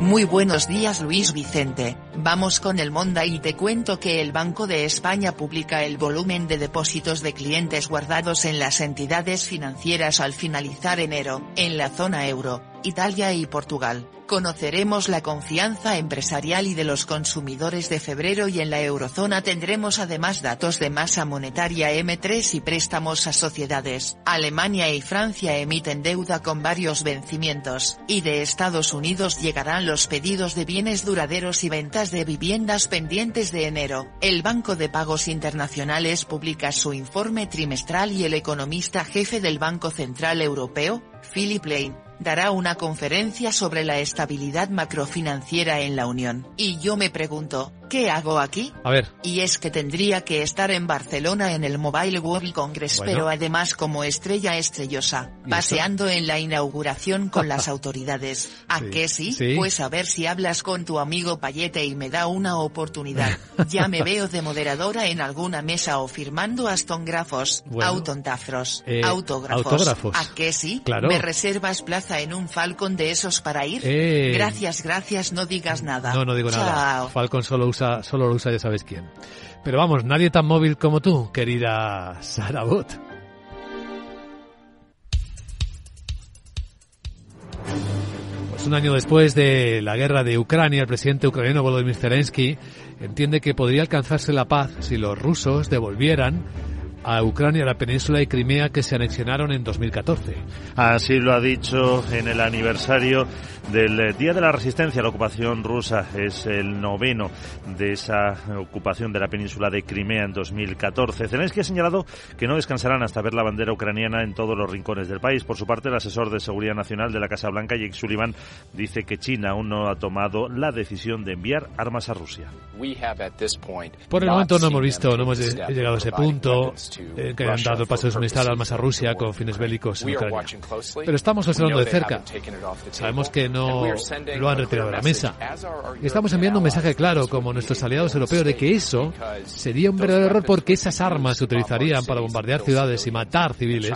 Muy buenos días Luis Vicente, vamos con el Monda y te cuento que el Banco de España publica el volumen de depósitos de clientes guardados en las entidades financieras al finalizar enero, en la zona euro, Italia y Portugal. Conoceremos la confianza empresarial y de los consumidores de febrero y en la eurozona tendremos además datos de masa monetaria M3 y préstamos a sociedades. Alemania y Francia emiten deuda con varios vencimientos, y de Estados Unidos llegarán los pedidos de bienes duraderos y ventas de viviendas pendientes de enero. El Banco de Pagos Internacionales publica su informe trimestral y el economista jefe del Banco Central Europeo, Philip Lane, dará una conferencia sobre la estabilidad macrofinanciera en la Unión. Y yo me pregunto, ¿qué hago aquí? A ver. Y es que tendría que estar en Barcelona en el Mobile World Congress, pero además como estrella estrellosa, paseando en la inauguración con las autoridades. ¿A qué sí? Pues a ver si hablas con tu amigo Payete y me da una oportunidad. ya me veo de moderadora en alguna mesa o firmando astongrafos, autontafros, eh, autógrafos. ¿A qué sí? Claro. ¿Me reservas plaza en un Falcon de esos para ir? Eh. Gracias, gracias, no digas nada. No, no digo Chao. nada. Falcon solo usa, solo lo usa ya sabes quién. Pero vamos, nadie tan móvil como tú, querida Sara Bot. Pues un año después de la guerra de Ucrania, el presidente ucraniano Volodymyr Zelensky entiende que podría alcanzarse la paz si los rusos devolvieran a Ucrania la península y Crimea que se anexionaron en 2014. Así lo ha dicho en el aniversario del eh, Día de la Resistencia a la ocupación rusa. Es el noveno de esa ocupación de la península de Crimea en 2014. Zelensky ha señalado que no descansarán hasta ver la bandera ucraniana en todos los rincones del país. Por su parte, el asesor de Seguridad Nacional de la Casa Blanca, Jake Sullivan, dice que China aún no ha tomado la decisión de enviar armas a Rusia. Por el momento no hemos visto, no hemos llegado a ese punto eh, que han dado el paso de suministrar armas a Rusia con fines bélicos en Ucrania. Pero estamos observando de cerca. Sabemos que no lo han retirado de la mesa. Y estamos enviando un mensaje claro, como nuestros aliados europeos, de que eso sería un verdadero error porque esas armas se utilizarían para bombardear ciudades y matar civiles.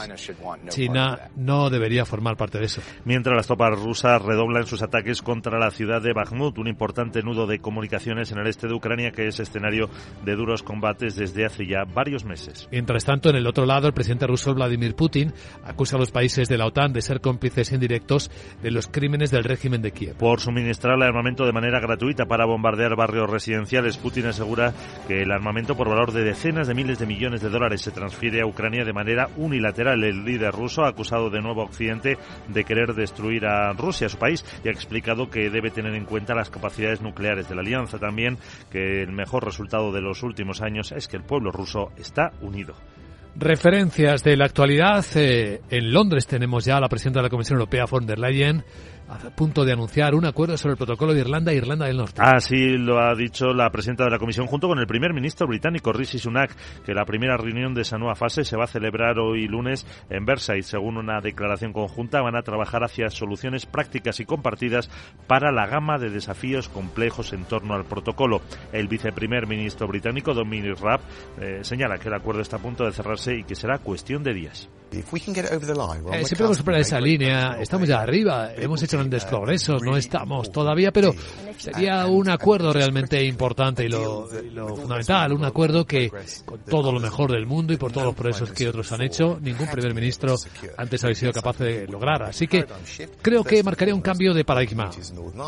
China no debería formar parte de eso. Mientras las tropas rusas redoblan sus ataques contra la ciudad de Bakhmut, un importante nudo de comunicaciones en el este de Ucrania que es escenario de duros combates desde hace ya varios meses. Mientras tanto, en el otro lado, el presidente ruso Vladimir Putin acusa a los países de la OTAN de ser cómplices indirectos de los crímenes del régimen de Kiev. Por suministrarle armamento de manera gratuita para bombardear barrios residenciales, Putin asegura que el armamento por valor de decenas de miles de millones de dólares se transfiere a Ucrania de manera unilateral. El líder ruso ha acusado de nuevo a Occidente de querer destruir a Rusia, su país, y ha explicado que debe tener en cuenta las capacidades nucleares de la alianza. También que el mejor resultado de los últimos años es que el pueblo ruso está unido. Referencias de la actualidad. Eh, en Londres tenemos ya a la presidenta de la Comisión Europea, von der Leyen, a punto de anunciar un acuerdo sobre el protocolo de Irlanda e Irlanda del Norte. Así lo ha dicho la presidenta de la Comisión junto con el primer ministro británico Rishi Sunak, que la primera reunión de esa nueva fase se va a celebrar hoy lunes en Versailles. Según una declaración conjunta, van a trabajar hacia soluciones prácticas y compartidas para la gama de desafíos complejos en torno al protocolo. El viceprimer ministro británico Dominic Raab eh, señala que el acuerdo está a punto de cerrarse y que será cuestión de días. Eh, si podemos superar esa línea, estamos ya arriba, hemos hecho grandes progresos, no estamos todavía, pero sería un acuerdo realmente importante y lo, fundamental, un acuerdo que con todo lo mejor del mundo y por todos los progresos que otros han hecho, ningún primer ministro antes había sido capaz de lograr. Así que creo que marcaría un cambio de paradigma,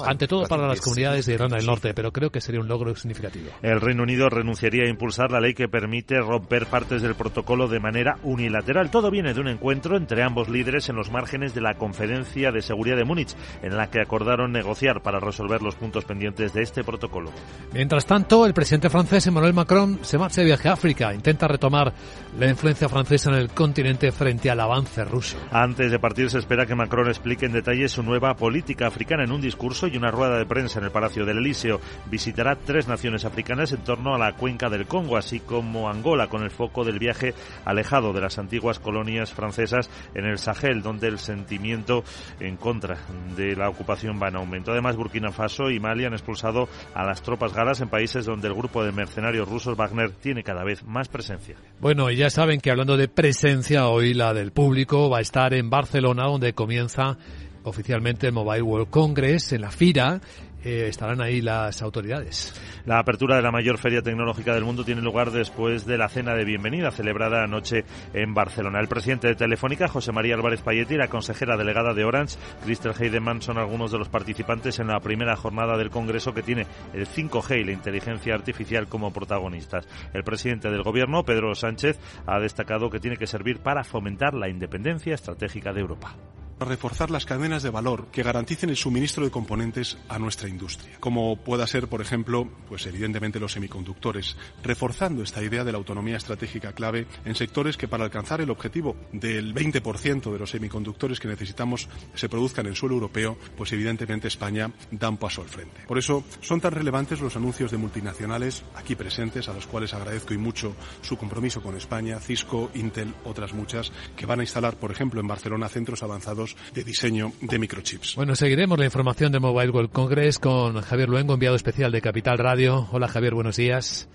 ante todo para las comunidades de Irlanda del Norte, pero creo que sería un logro significativo. El Reino Unido renunciaría a impulsar la ley que permite romper partes del protocolo de manera unilateral. Todo viene de un encuentro entre ambos líderes en los márgenes de la Conferencia de Seguridad de Múnich, en la que acordaron negociar para resolver los puntos pendientes de este protocolo. Mientras tanto, el presidente francés Emmanuel Macron se marcha de viaje a África, intenta retomar la influencia francesa en el continente frente al avance ruso. Antes de partir se espera que Macron explique en detalle su nueva política africana en un discurso y una rueda de prensa en el Palacio del Elíseo. Visitará tres naciones africanas en torno a la cuenca del Congo, así como Angola, con el foco del viaje alejado de las antiguas colonias francesas en el Sahel, donde el sentimiento en contra de la ocupación va en aumento. Además, Burkina Faso y Mali han expulsado a las tropas galas en países donde el grupo de mercenarios rusos Wagner tiene cada vez más presencia. Bueno, y ya saben que hablando de presencia, hoy la del público va a estar en Barcelona, donde comienza oficialmente el Mobile World Congress en la FIRA eh, estarán ahí las autoridades. La apertura de la mayor feria tecnológica del mundo tiene lugar después de la cena de bienvenida celebrada anoche en Barcelona. El presidente de Telefónica, José María Álvarez Payetti, y la consejera delegada de Orange, Crystal Heidemann, son algunos de los participantes en la primera jornada del Congreso que tiene el 5G y la inteligencia artificial como protagonistas. El presidente del Gobierno, Pedro Sánchez, ha destacado que tiene que servir para fomentar la independencia estratégica de Europa reforzar las cadenas de valor que garanticen el suministro de componentes a nuestra industria, como pueda ser, por ejemplo, pues evidentemente los semiconductores, reforzando esta idea de la autonomía estratégica clave en sectores que para alcanzar el objetivo del 20% de los semiconductores que necesitamos se produzcan en suelo europeo, pues evidentemente España da un paso al frente. Por eso son tan relevantes los anuncios de multinacionales aquí presentes, a los cuales agradezco y mucho su compromiso con España, Cisco, Intel, otras muchas, que van a instalar, por ejemplo, en Barcelona centros avanzados de diseño de microchips. Bueno, seguiremos la información de Mobile World Congress con Javier Luengo, enviado especial de Capital Radio. Hola Javier, buenos días.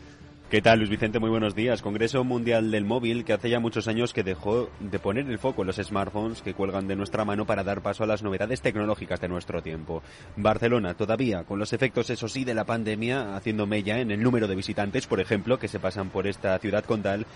¿Qué tal, Luis Vicente? Muy buenos días. Congreso Mundial del Móvil que hace ya muchos años que dejó de poner el foco en los smartphones que cuelgan de nuestra mano para dar paso a las novedades tecnológicas de nuestro tiempo. Barcelona, todavía, con los efectos, eso sí, de la pandemia, haciendo mella en el número de visitantes, por ejemplo, que se pasan por esta ciudad condal,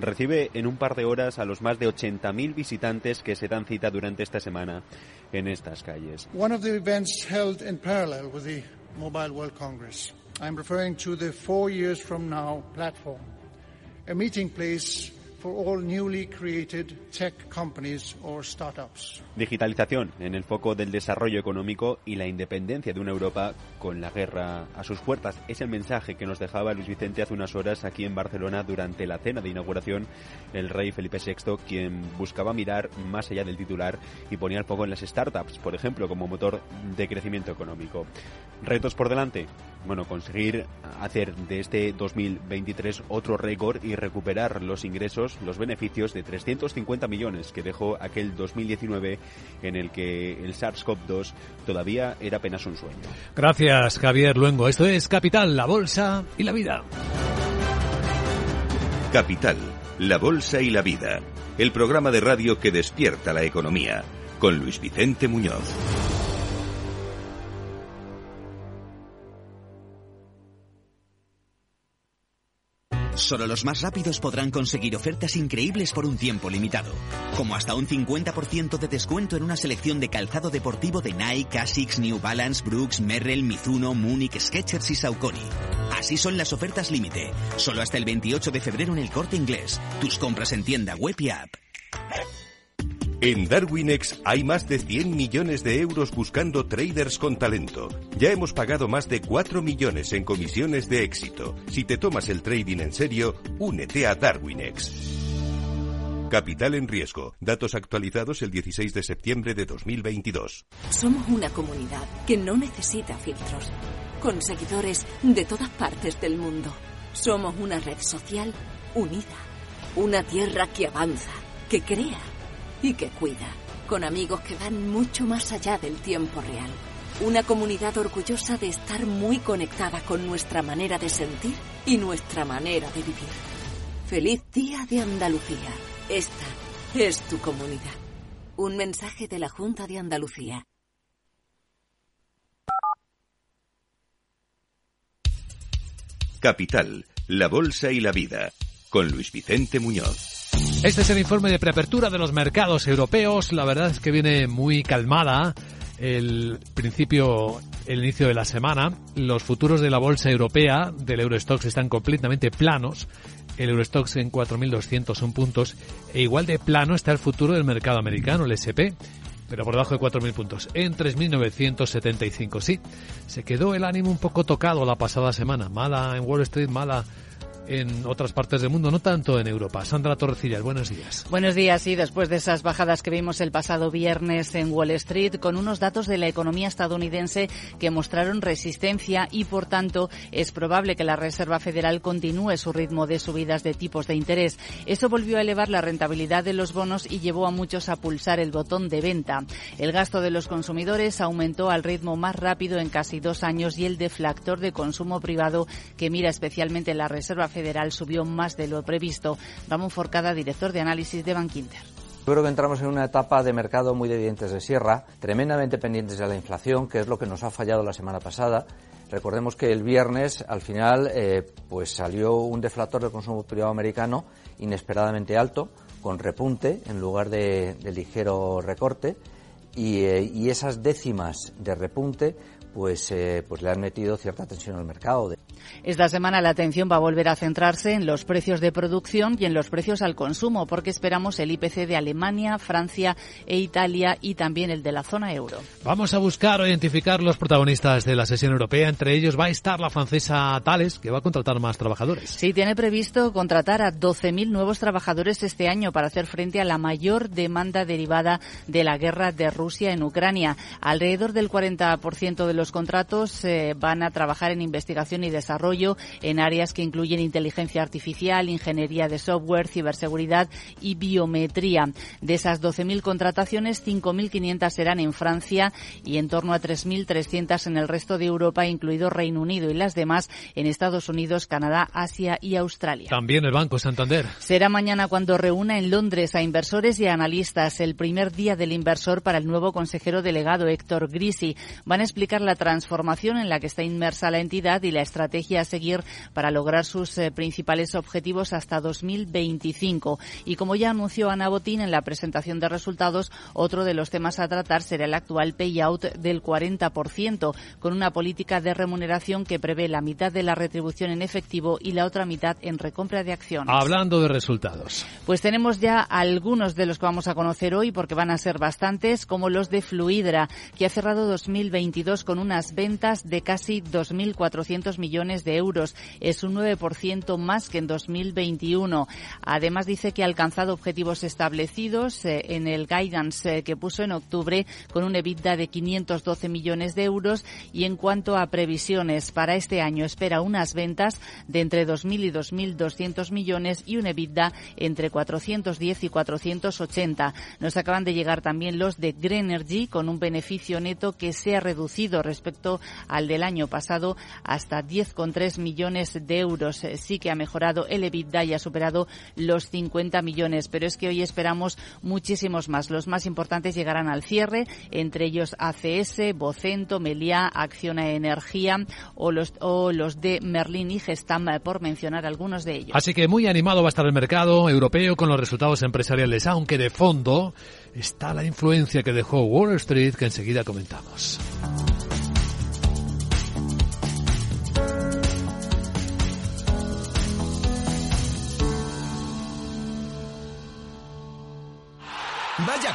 recibe en un par de horas a los más de 80.000 visitantes que se dan cita durante esta semana en estas calles. One of the events held in parallel with the Mobile World Congress I'm referring to the Four Years From Now platform, a meeting place for all newly created tech companies or startups. Digitalización en el foco del desarrollo económico y la independencia de una Europa con la guerra a sus puertas. Es el mensaje que nos dejaba Luis Vicente hace unas horas aquí en Barcelona durante la cena de inauguración el rey Felipe VI, quien buscaba mirar más allá del titular y ponía el foco en las startups, por ejemplo, como motor de crecimiento económico. Retos por delante. Bueno, conseguir hacer de este 2023 otro récord y recuperar los ingresos, los beneficios de 350 millones que dejó aquel 2019 en el que el SARS-CoV-2 todavía era apenas un sueño. Gracias, Javier Luengo. Esto es Capital, la Bolsa y la Vida. Capital, la Bolsa y la Vida. El programa de radio que despierta la economía. Con Luis Vicente Muñoz. Solo los más rápidos podrán conseguir ofertas increíbles por un tiempo limitado, como hasta un 50% de descuento en una selección de calzado deportivo de Nike, Asics, New Balance, Brooks, Merrell, Mizuno, Munich, Skechers y Saucony. Así son las ofertas límite, solo hasta el 28 de febrero en el Corte Inglés. Tus compras en tienda web y app. En Darwinex hay más de 100 millones de euros buscando traders con talento. Ya hemos pagado más de 4 millones en comisiones de éxito. Si te tomas el trading en serio, únete a Darwinex. Capital en riesgo. Datos actualizados el 16 de septiembre de 2022. Somos una comunidad que no necesita filtros, con seguidores de todas partes del mundo. Somos una red social unida, una tierra que avanza, que crea y que cuida, con amigos que van mucho más allá del tiempo real. Una comunidad orgullosa de estar muy conectada con nuestra manera de sentir y nuestra manera de vivir. Feliz Día de Andalucía. Esta es tu comunidad. Un mensaje de la Junta de Andalucía. Capital, la Bolsa y la Vida, con Luis Vicente Muñoz. Este es el informe de preapertura de los mercados europeos. La verdad es que viene muy calmada el principio, el inicio de la semana. Los futuros de la bolsa europea del Eurostox están completamente planos. El Eurostox en 4.201 puntos. E igual de plano está el futuro del mercado americano, el SP pero por debajo de 4.000 puntos, en 3.975. Sí, se quedó el ánimo un poco tocado la pasada semana. Mala en Wall Street, mala en otras partes del mundo, no tanto en Europa. Sandra Torrecillas, buenos días. Buenos días, y después de esas bajadas que vimos el pasado viernes en Wall Street, con unos datos de la economía estadounidense que mostraron resistencia y, por tanto, es probable que la Reserva Federal continúe su ritmo de subidas de tipos de interés. Eso volvió a elevar la rentabilidad de los bonos y llevó a muchos a pulsar el botón de venta. El gasto de los consumidores aumentó al ritmo más rápido en casi dos años y el deflactor de consumo privado que mira especialmente la Reserva Federal subió más de lo previsto. Ramón Forcada, director de análisis de Bankinter. Yo creo que entramos en una etapa de mercado muy de dientes de sierra, tremendamente pendientes de la inflación, que es lo que nos ha fallado la semana pasada. Recordemos que el viernes, al final, eh, pues salió un deflator de consumo privado americano inesperadamente alto, con repunte en lugar de, ligero recorte, y, eh, y, esas décimas de repunte, pues, eh, pues le han metido cierta tensión al mercado. Esta semana la atención va a volver a centrarse en los precios de producción y en los precios al consumo, porque esperamos el IPC de Alemania, Francia e Italia y también el de la zona euro. Vamos a buscar o identificar los protagonistas de la sesión europea. Entre ellos va a estar la francesa Thales, que va a contratar más trabajadores. Sí, tiene previsto contratar a 12.000 nuevos trabajadores este año para hacer frente a la mayor demanda derivada de la guerra de Rusia en Ucrania. Alrededor del 40% de los contratos eh, van a trabajar en investigación y desarrollo desarrollo en áreas que incluyen inteligencia artificial, ingeniería de software, ciberseguridad y biometría. De esas 12.000 contrataciones, 5.500 serán en Francia y en torno a 3.300 en el resto de Europa, incluido Reino Unido y las demás en Estados Unidos, Canadá, Asia y Australia. También el Banco Santander. Será mañana cuando reúna en Londres a inversores y analistas el primer día del inversor para el nuevo consejero delegado Héctor Grisi. Van a explicar la transformación en la que está inmersa la entidad y la estrategia a seguir para lograr sus eh, principales objetivos hasta 2025. Y como ya anunció Ana Botín en la presentación de resultados, otro de los temas a tratar será el actual payout del 40%, con una política de remuneración que prevé la mitad de la retribución en efectivo y la otra mitad en recompra de acciones. Hablando de resultados. Pues tenemos ya algunos de los que vamos a conocer hoy, porque van a ser bastantes, como los de Fluidra, que ha cerrado 2022 con unas ventas de casi 2.400 millones de euros. Es un 9% más que en 2021. Además dice que ha alcanzado objetivos establecidos eh, en el guidance eh, que puso en octubre con un EBITDA de 512 millones de euros y en cuanto a previsiones para este año espera unas ventas de entre 2.000 y 2.200 millones y un EBITDA entre 410 y 480. Nos acaban de llegar también los de Greenergy con un beneficio neto que se ha reducido respecto al del año pasado hasta 10 con 3 millones de euros. Eh, sí que ha mejorado el EBITDA y ha superado los 50 millones, pero es que hoy esperamos muchísimos más. Los más importantes llegarán al cierre, entre ellos ACS, Bocento, Meliá, Acciona Energía o los, o los de Merlin y Gestam, eh, por mencionar algunos de ellos. Así que muy animado va a estar el mercado europeo con los resultados empresariales, aunque de fondo está la influencia que dejó Wall Street, que enseguida comentamos.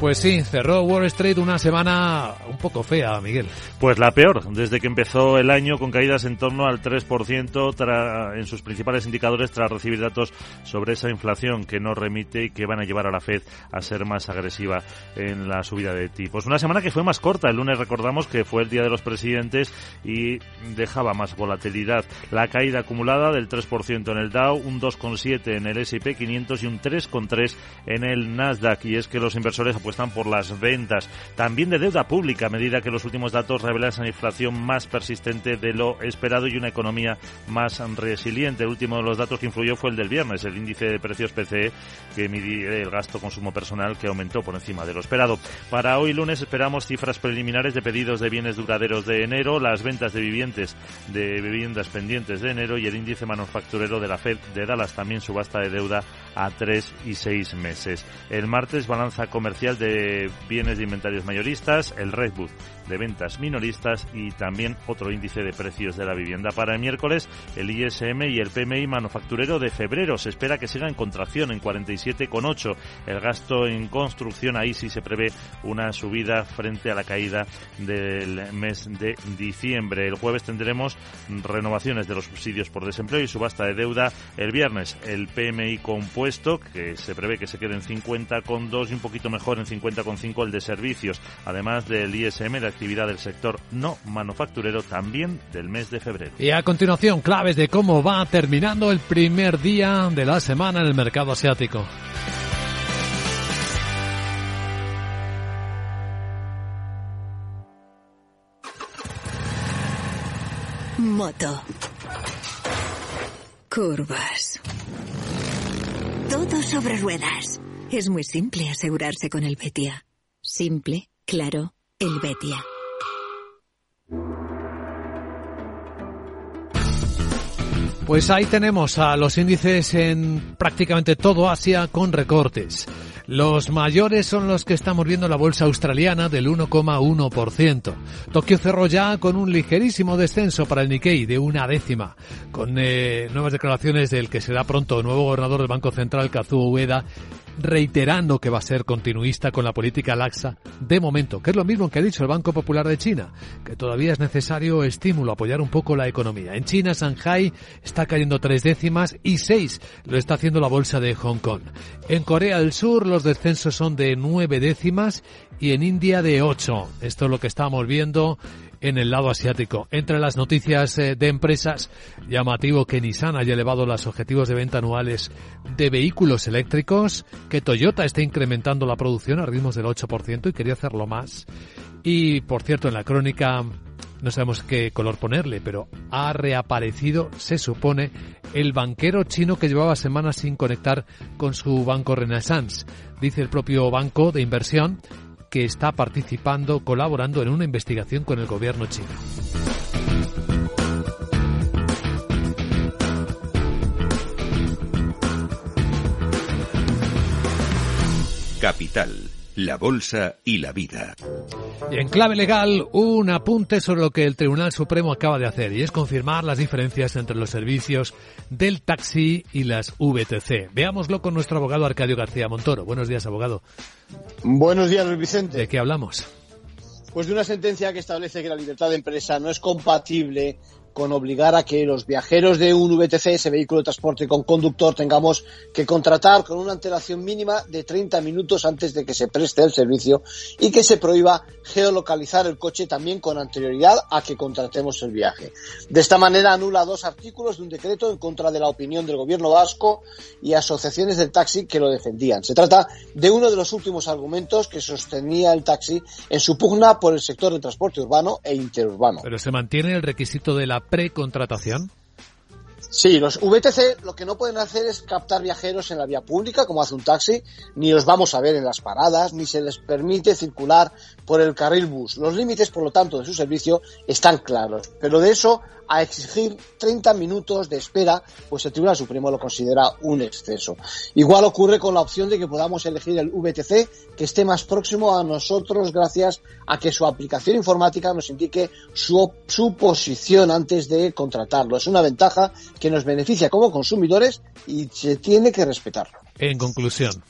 Pues sí, cerró Wall Street una semana un poco fea, Miguel. Pues la peor, desde que empezó el año con caídas en torno al 3% en sus principales indicadores tras recibir datos sobre esa inflación que no remite y que van a llevar a la Fed a ser más agresiva en la subida de tipos. Una semana que fue más corta, el lunes recordamos que fue el Día de los Presidentes y dejaba más volatilidad. La caída acumulada del 3% en el Dow, un 2,7 en el S&P 500 y un 3,3 en el Nasdaq. Y es que los inversores están por las ventas. También de deuda pública, a medida que los últimos datos revelan esa inflación más persistente de lo esperado y una economía más resiliente. El último de los datos que influyó fue el del viernes, el índice de precios PCE, que mide el gasto consumo personal, que aumentó por encima de lo esperado. Para hoy lunes esperamos cifras preliminares de pedidos de bienes duraderos de enero, las ventas de vivientes de viviendas pendientes de enero y el índice manufacturero de la Fed de Dallas, también subasta de deuda a tres y seis meses. El martes balanza comercial de bienes de inventarios mayoristas, el Redwood de ventas minoristas y también otro índice de precios de la vivienda. Para el miércoles, el ISM y el PMI manufacturero de febrero se espera que siga en contracción en 47,8. El gasto en construcción ahí sí se prevé una subida frente a la caída del mes de diciembre. El jueves tendremos renovaciones de los subsidios por desempleo y subasta de deuda. El viernes el PMI compuesto que se prevé que se quede en 50,2 y un poquito mejor en 50,5 el de servicios, además del ISM de actividad del sector no manufacturero también del mes de febrero. Y a continuación, claves de cómo va terminando el primer día de la semana en el mercado asiático. Moto. Curvas. Todo sobre ruedas. Es muy simple asegurarse con el Betia. Simple, claro, el Betia. Pues ahí tenemos a los índices en prácticamente todo Asia con recortes. Los mayores son los que estamos viendo en la bolsa australiana del 1,1%. Tokio cerró ya con un ligerísimo descenso para el Nikkei de una décima, con eh, nuevas declaraciones del que será pronto nuevo gobernador del Banco Central, Kazuo Ueda, reiterando que va a ser continuista con la política laxa de momento, que es lo mismo que ha dicho el Banco Popular de China, que todavía es necesario estímulo, apoyar un poco la economía. En China, Shanghai está cayendo tres décimas y seis lo está haciendo la bolsa de Hong Kong. En Corea del Sur los descensos son de nueve décimas y en India de ocho. Esto es lo que estamos viendo en el lado asiático. Entre las noticias eh, de empresas, llamativo que Nissan haya elevado los objetivos de venta anuales de vehículos eléctricos, que Toyota esté incrementando la producción a ritmos del 8% y quería hacerlo más. Y, por cierto, en la crónica no sabemos qué color ponerle, pero ha reaparecido, se supone, el banquero chino que llevaba semanas sin conectar con su banco Renaissance. Dice el propio banco de inversión que está participando, colaborando en una investigación con el gobierno chino. Capital, la bolsa y la vida. Y en clave legal, un apunte sobre lo que el Tribunal Supremo acaba de hacer, y es confirmar las diferencias entre los servicios del taxi y las VTC. Veámoslo con nuestro abogado Arcadio García Montoro. Buenos días, abogado. Buenos días, Luis Vicente. ¿De qué hablamos? Pues de una sentencia que establece que la libertad de empresa no es compatible con obligar a que los viajeros de un VTC, ese vehículo de transporte con conductor, tengamos que contratar con una antelación mínima de 30 minutos antes de que se preste el servicio y que se prohíba geolocalizar el coche también con anterioridad a que contratemos el viaje. De esta manera anula dos artículos de un decreto en contra de la opinión del gobierno vasco y asociaciones del taxi que lo defendían. Se trata de uno de los últimos argumentos que sostenía el taxi en su pugna por el sector de transporte urbano e interurbano. Pero se mantiene el requisito de la precontratación? Sí, los VTC lo que no pueden hacer es captar viajeros en la vía pública, como hace un taxi, ni los vamos a ver en las paradas, ni se les permite circular por el carril bus. Los límites, por lo tanto, de su servicio están claros. Pero de eso a exigir 30 minutos de espera, pues el Tribunal Supremo lo considera un exceso. Igual ocurre con la opción de que podamos elegir el VTC que esté más próximo a nosotros gracias a que su aplicación informática nos indique su, su posición antes de contratarlo. Es una ventaja que nos beneficia como consumidores y se tiene que respetarlo. En conclusión,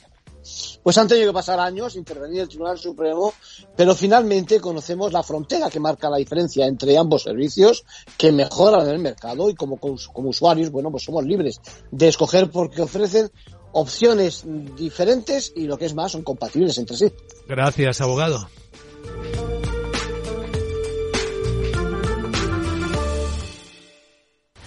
pues han tenido que pasar años, intervenir el Tribunal Supremo, pero finalmente conocemos la frontera que marca la diferencia entre ambos servicios, que mejoran el mercado y como, como usuarios, bueno, pues somos libres de escoger porque ofrecen opciones diferentes y lo que es más, son compatibles entre sí. Gracias, abogado.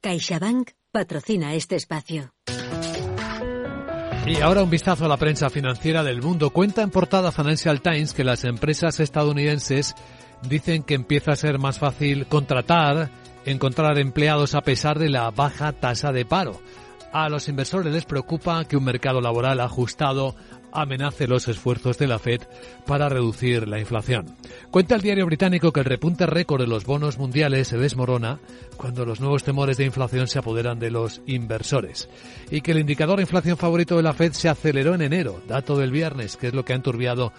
CaixaBank patrocina este espacio. Y ahora un vistazo a la prensa financiera del mundo. Cuenta en portada Financial Times que las empresas estadounidenses dicen que empieza a ser más fácil contratar, encontrar empleados a pesar de la baja tasa de paro. A los inversores les preocupa que un mercado laboral ajustado amenace los esfuerzos de la Fed para reducir la inflación. Cuenta el diario británico que el repunte récord de los bonos mundiales se desmorona cuando los nuevos temores de inflación se apoderan de los inversores y que el indicador de inflación favorito de la Fed se aceleró en enero, dato del viernes, que es lo que ha enturbiado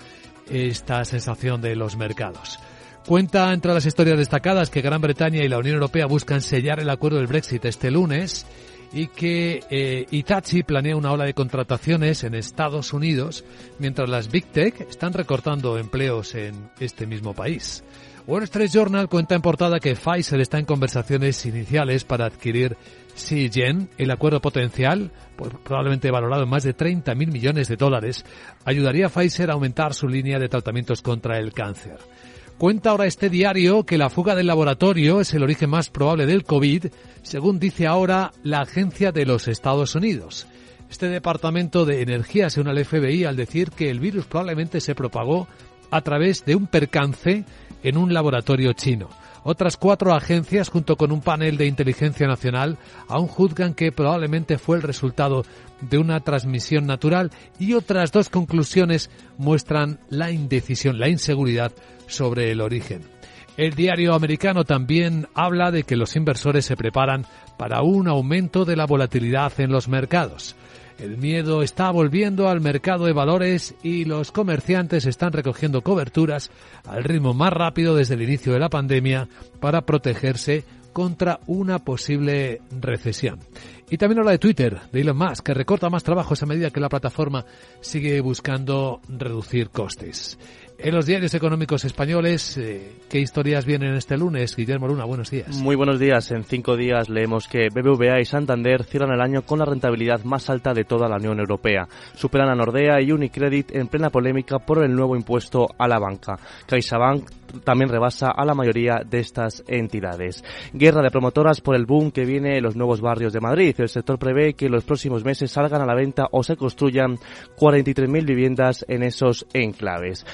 esta sensación de los mercados. Cuenta entre las historias destacadas que Gran Bretaña y la Unión Europea buscan sellar el acuerdo del Brexit este lunes y que eh, Itachi planea una ola de contrataciones en Estados Unidos mientras las Big Tech están recortando empleos en este mismo país. Wall Street Journal cuenta en portada que Pfizer está en conversaciones iniciales para adquirir Seagen. El acuerdo potencial, pues, probablemente valorado en más de 30 mil millones de dólares, ayudaría a Pfizer a aumentar su línea de tratamientos contra el cáncer. Cuenta ahora este diario que la fuga del laboratorio es el origen más probable del COVID, según dice ahora la agencia de los Estados Unidos. Este departamento de energía se une al FBI al decir que el virus probablemente se propagó a través de un percance en un laboratorio chino. Otras cuatro agencias, junto con un panel de inteligencia nacional, aún juzgan que probablemente fue el resultado de una transmisión natural y otras dos conclusiones muestran la indecisión, la inseguridad sobre el origen. El diario americano también habla de que los inversores se preparan para un aumento de la volatilidad en los mercados. El miedo está volviendo al mercado de valores y los comerciantes están recogiendo coberturas al ritmo más rápido desde el inicio de la pandemia para protegerse contra una posible recesión. Y también habla de Twitter, de Elon Musk, que recorta más trabajos a medida que la plataforma sigue buscando reducir costes. En los diarios económicos españoles, eh, ¿qué historias vienen este lunes? Guillermo Luna, buenos días. Muy buenos días. En cinco días leemos que BBVA y Santander cierran el año con la rentabilidad más alta de toda la Unión Europea. Superan a Nordea y Unicredit en plena polémica por el nuevo impuesto a la banca. CaixaBank también rebasa a la mayoría de estas entidades. Guerra de promotoras por el boom que viene en los nuevos barrios de Madrid. El sector prevé que en los próximos meses salgan a la venta o se construyan 43.000 viviendas en esos enclaves.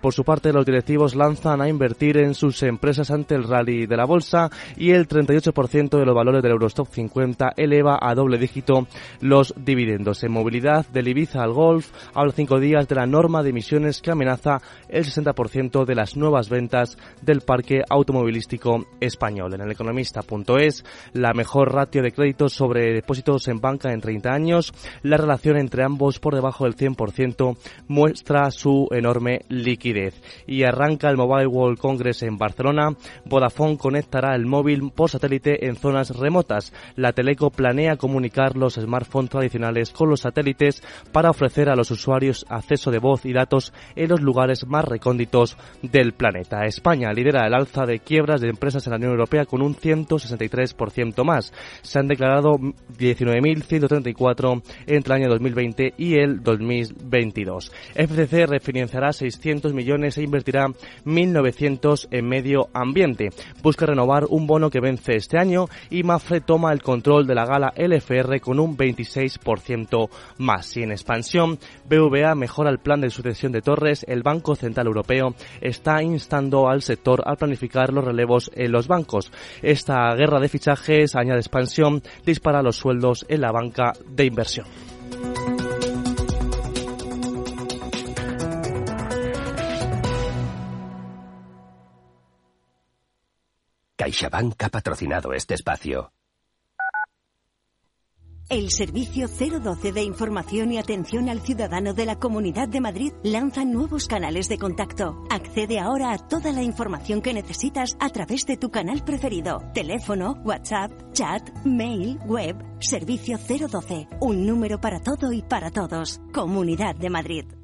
Por su parte, los directivos lanzan a invertir en sus empresas ante el rally de la bolsa y el 38% de los valores del Eurostock 50 eleva a doble dígito los dividendos. En movilidad, del Ibiza al Golf, habla cinco días de la norma de emisiones que amenaza el 60% de las nuevas ventas del parque automovilístico español. En el economista.es, la mejor ratio de créditos sobre depósitos en banca en 30 años, la relación entre ambos por debajo del 100% muestra su enorme liquidez. Y arranca el Mobile World Congress en Barcelona. Vodafone conectará el móvil por satélite en zonas remotas. La Teleco planea comunicar los smartphones tradicionales con los satélites para ofrecer a los usuarios acceso de voz y datos en los lugares más recónditos del planeta. España lidera el alza de quiebras de empresas en la Unión Europea con un 163% más. Se han declarado 19.134 entre el año 2020 y el 2022. FCC refinanciará 600 millones e invertirá 1.900 en medio ambiente. Busca renovar un bono que vence este año y Mafre toma el control de la gala LFR con un 26% más. Y en expansión, BVA mejora el plan de sucesión de torres. El Banco Central Europeo está instando al sector a planificar los relevos en los bancos. Esta guerra de fichajes añade expansión, dispara los sueldos en la banca de inversión. CaixaBank ha patrocinado este espacio. El Servicio 012 de Información y Atención al Ciudadano de la Comunidad de Madrid lanza nuevos canales de contacto. Accede ahora a toda la información que necesitas a través de tu canal preferido. Teléfono, WhatsApp, chat, mail, web. Servicio 012. Un número para todo y para todos. Comunidad de Madrid.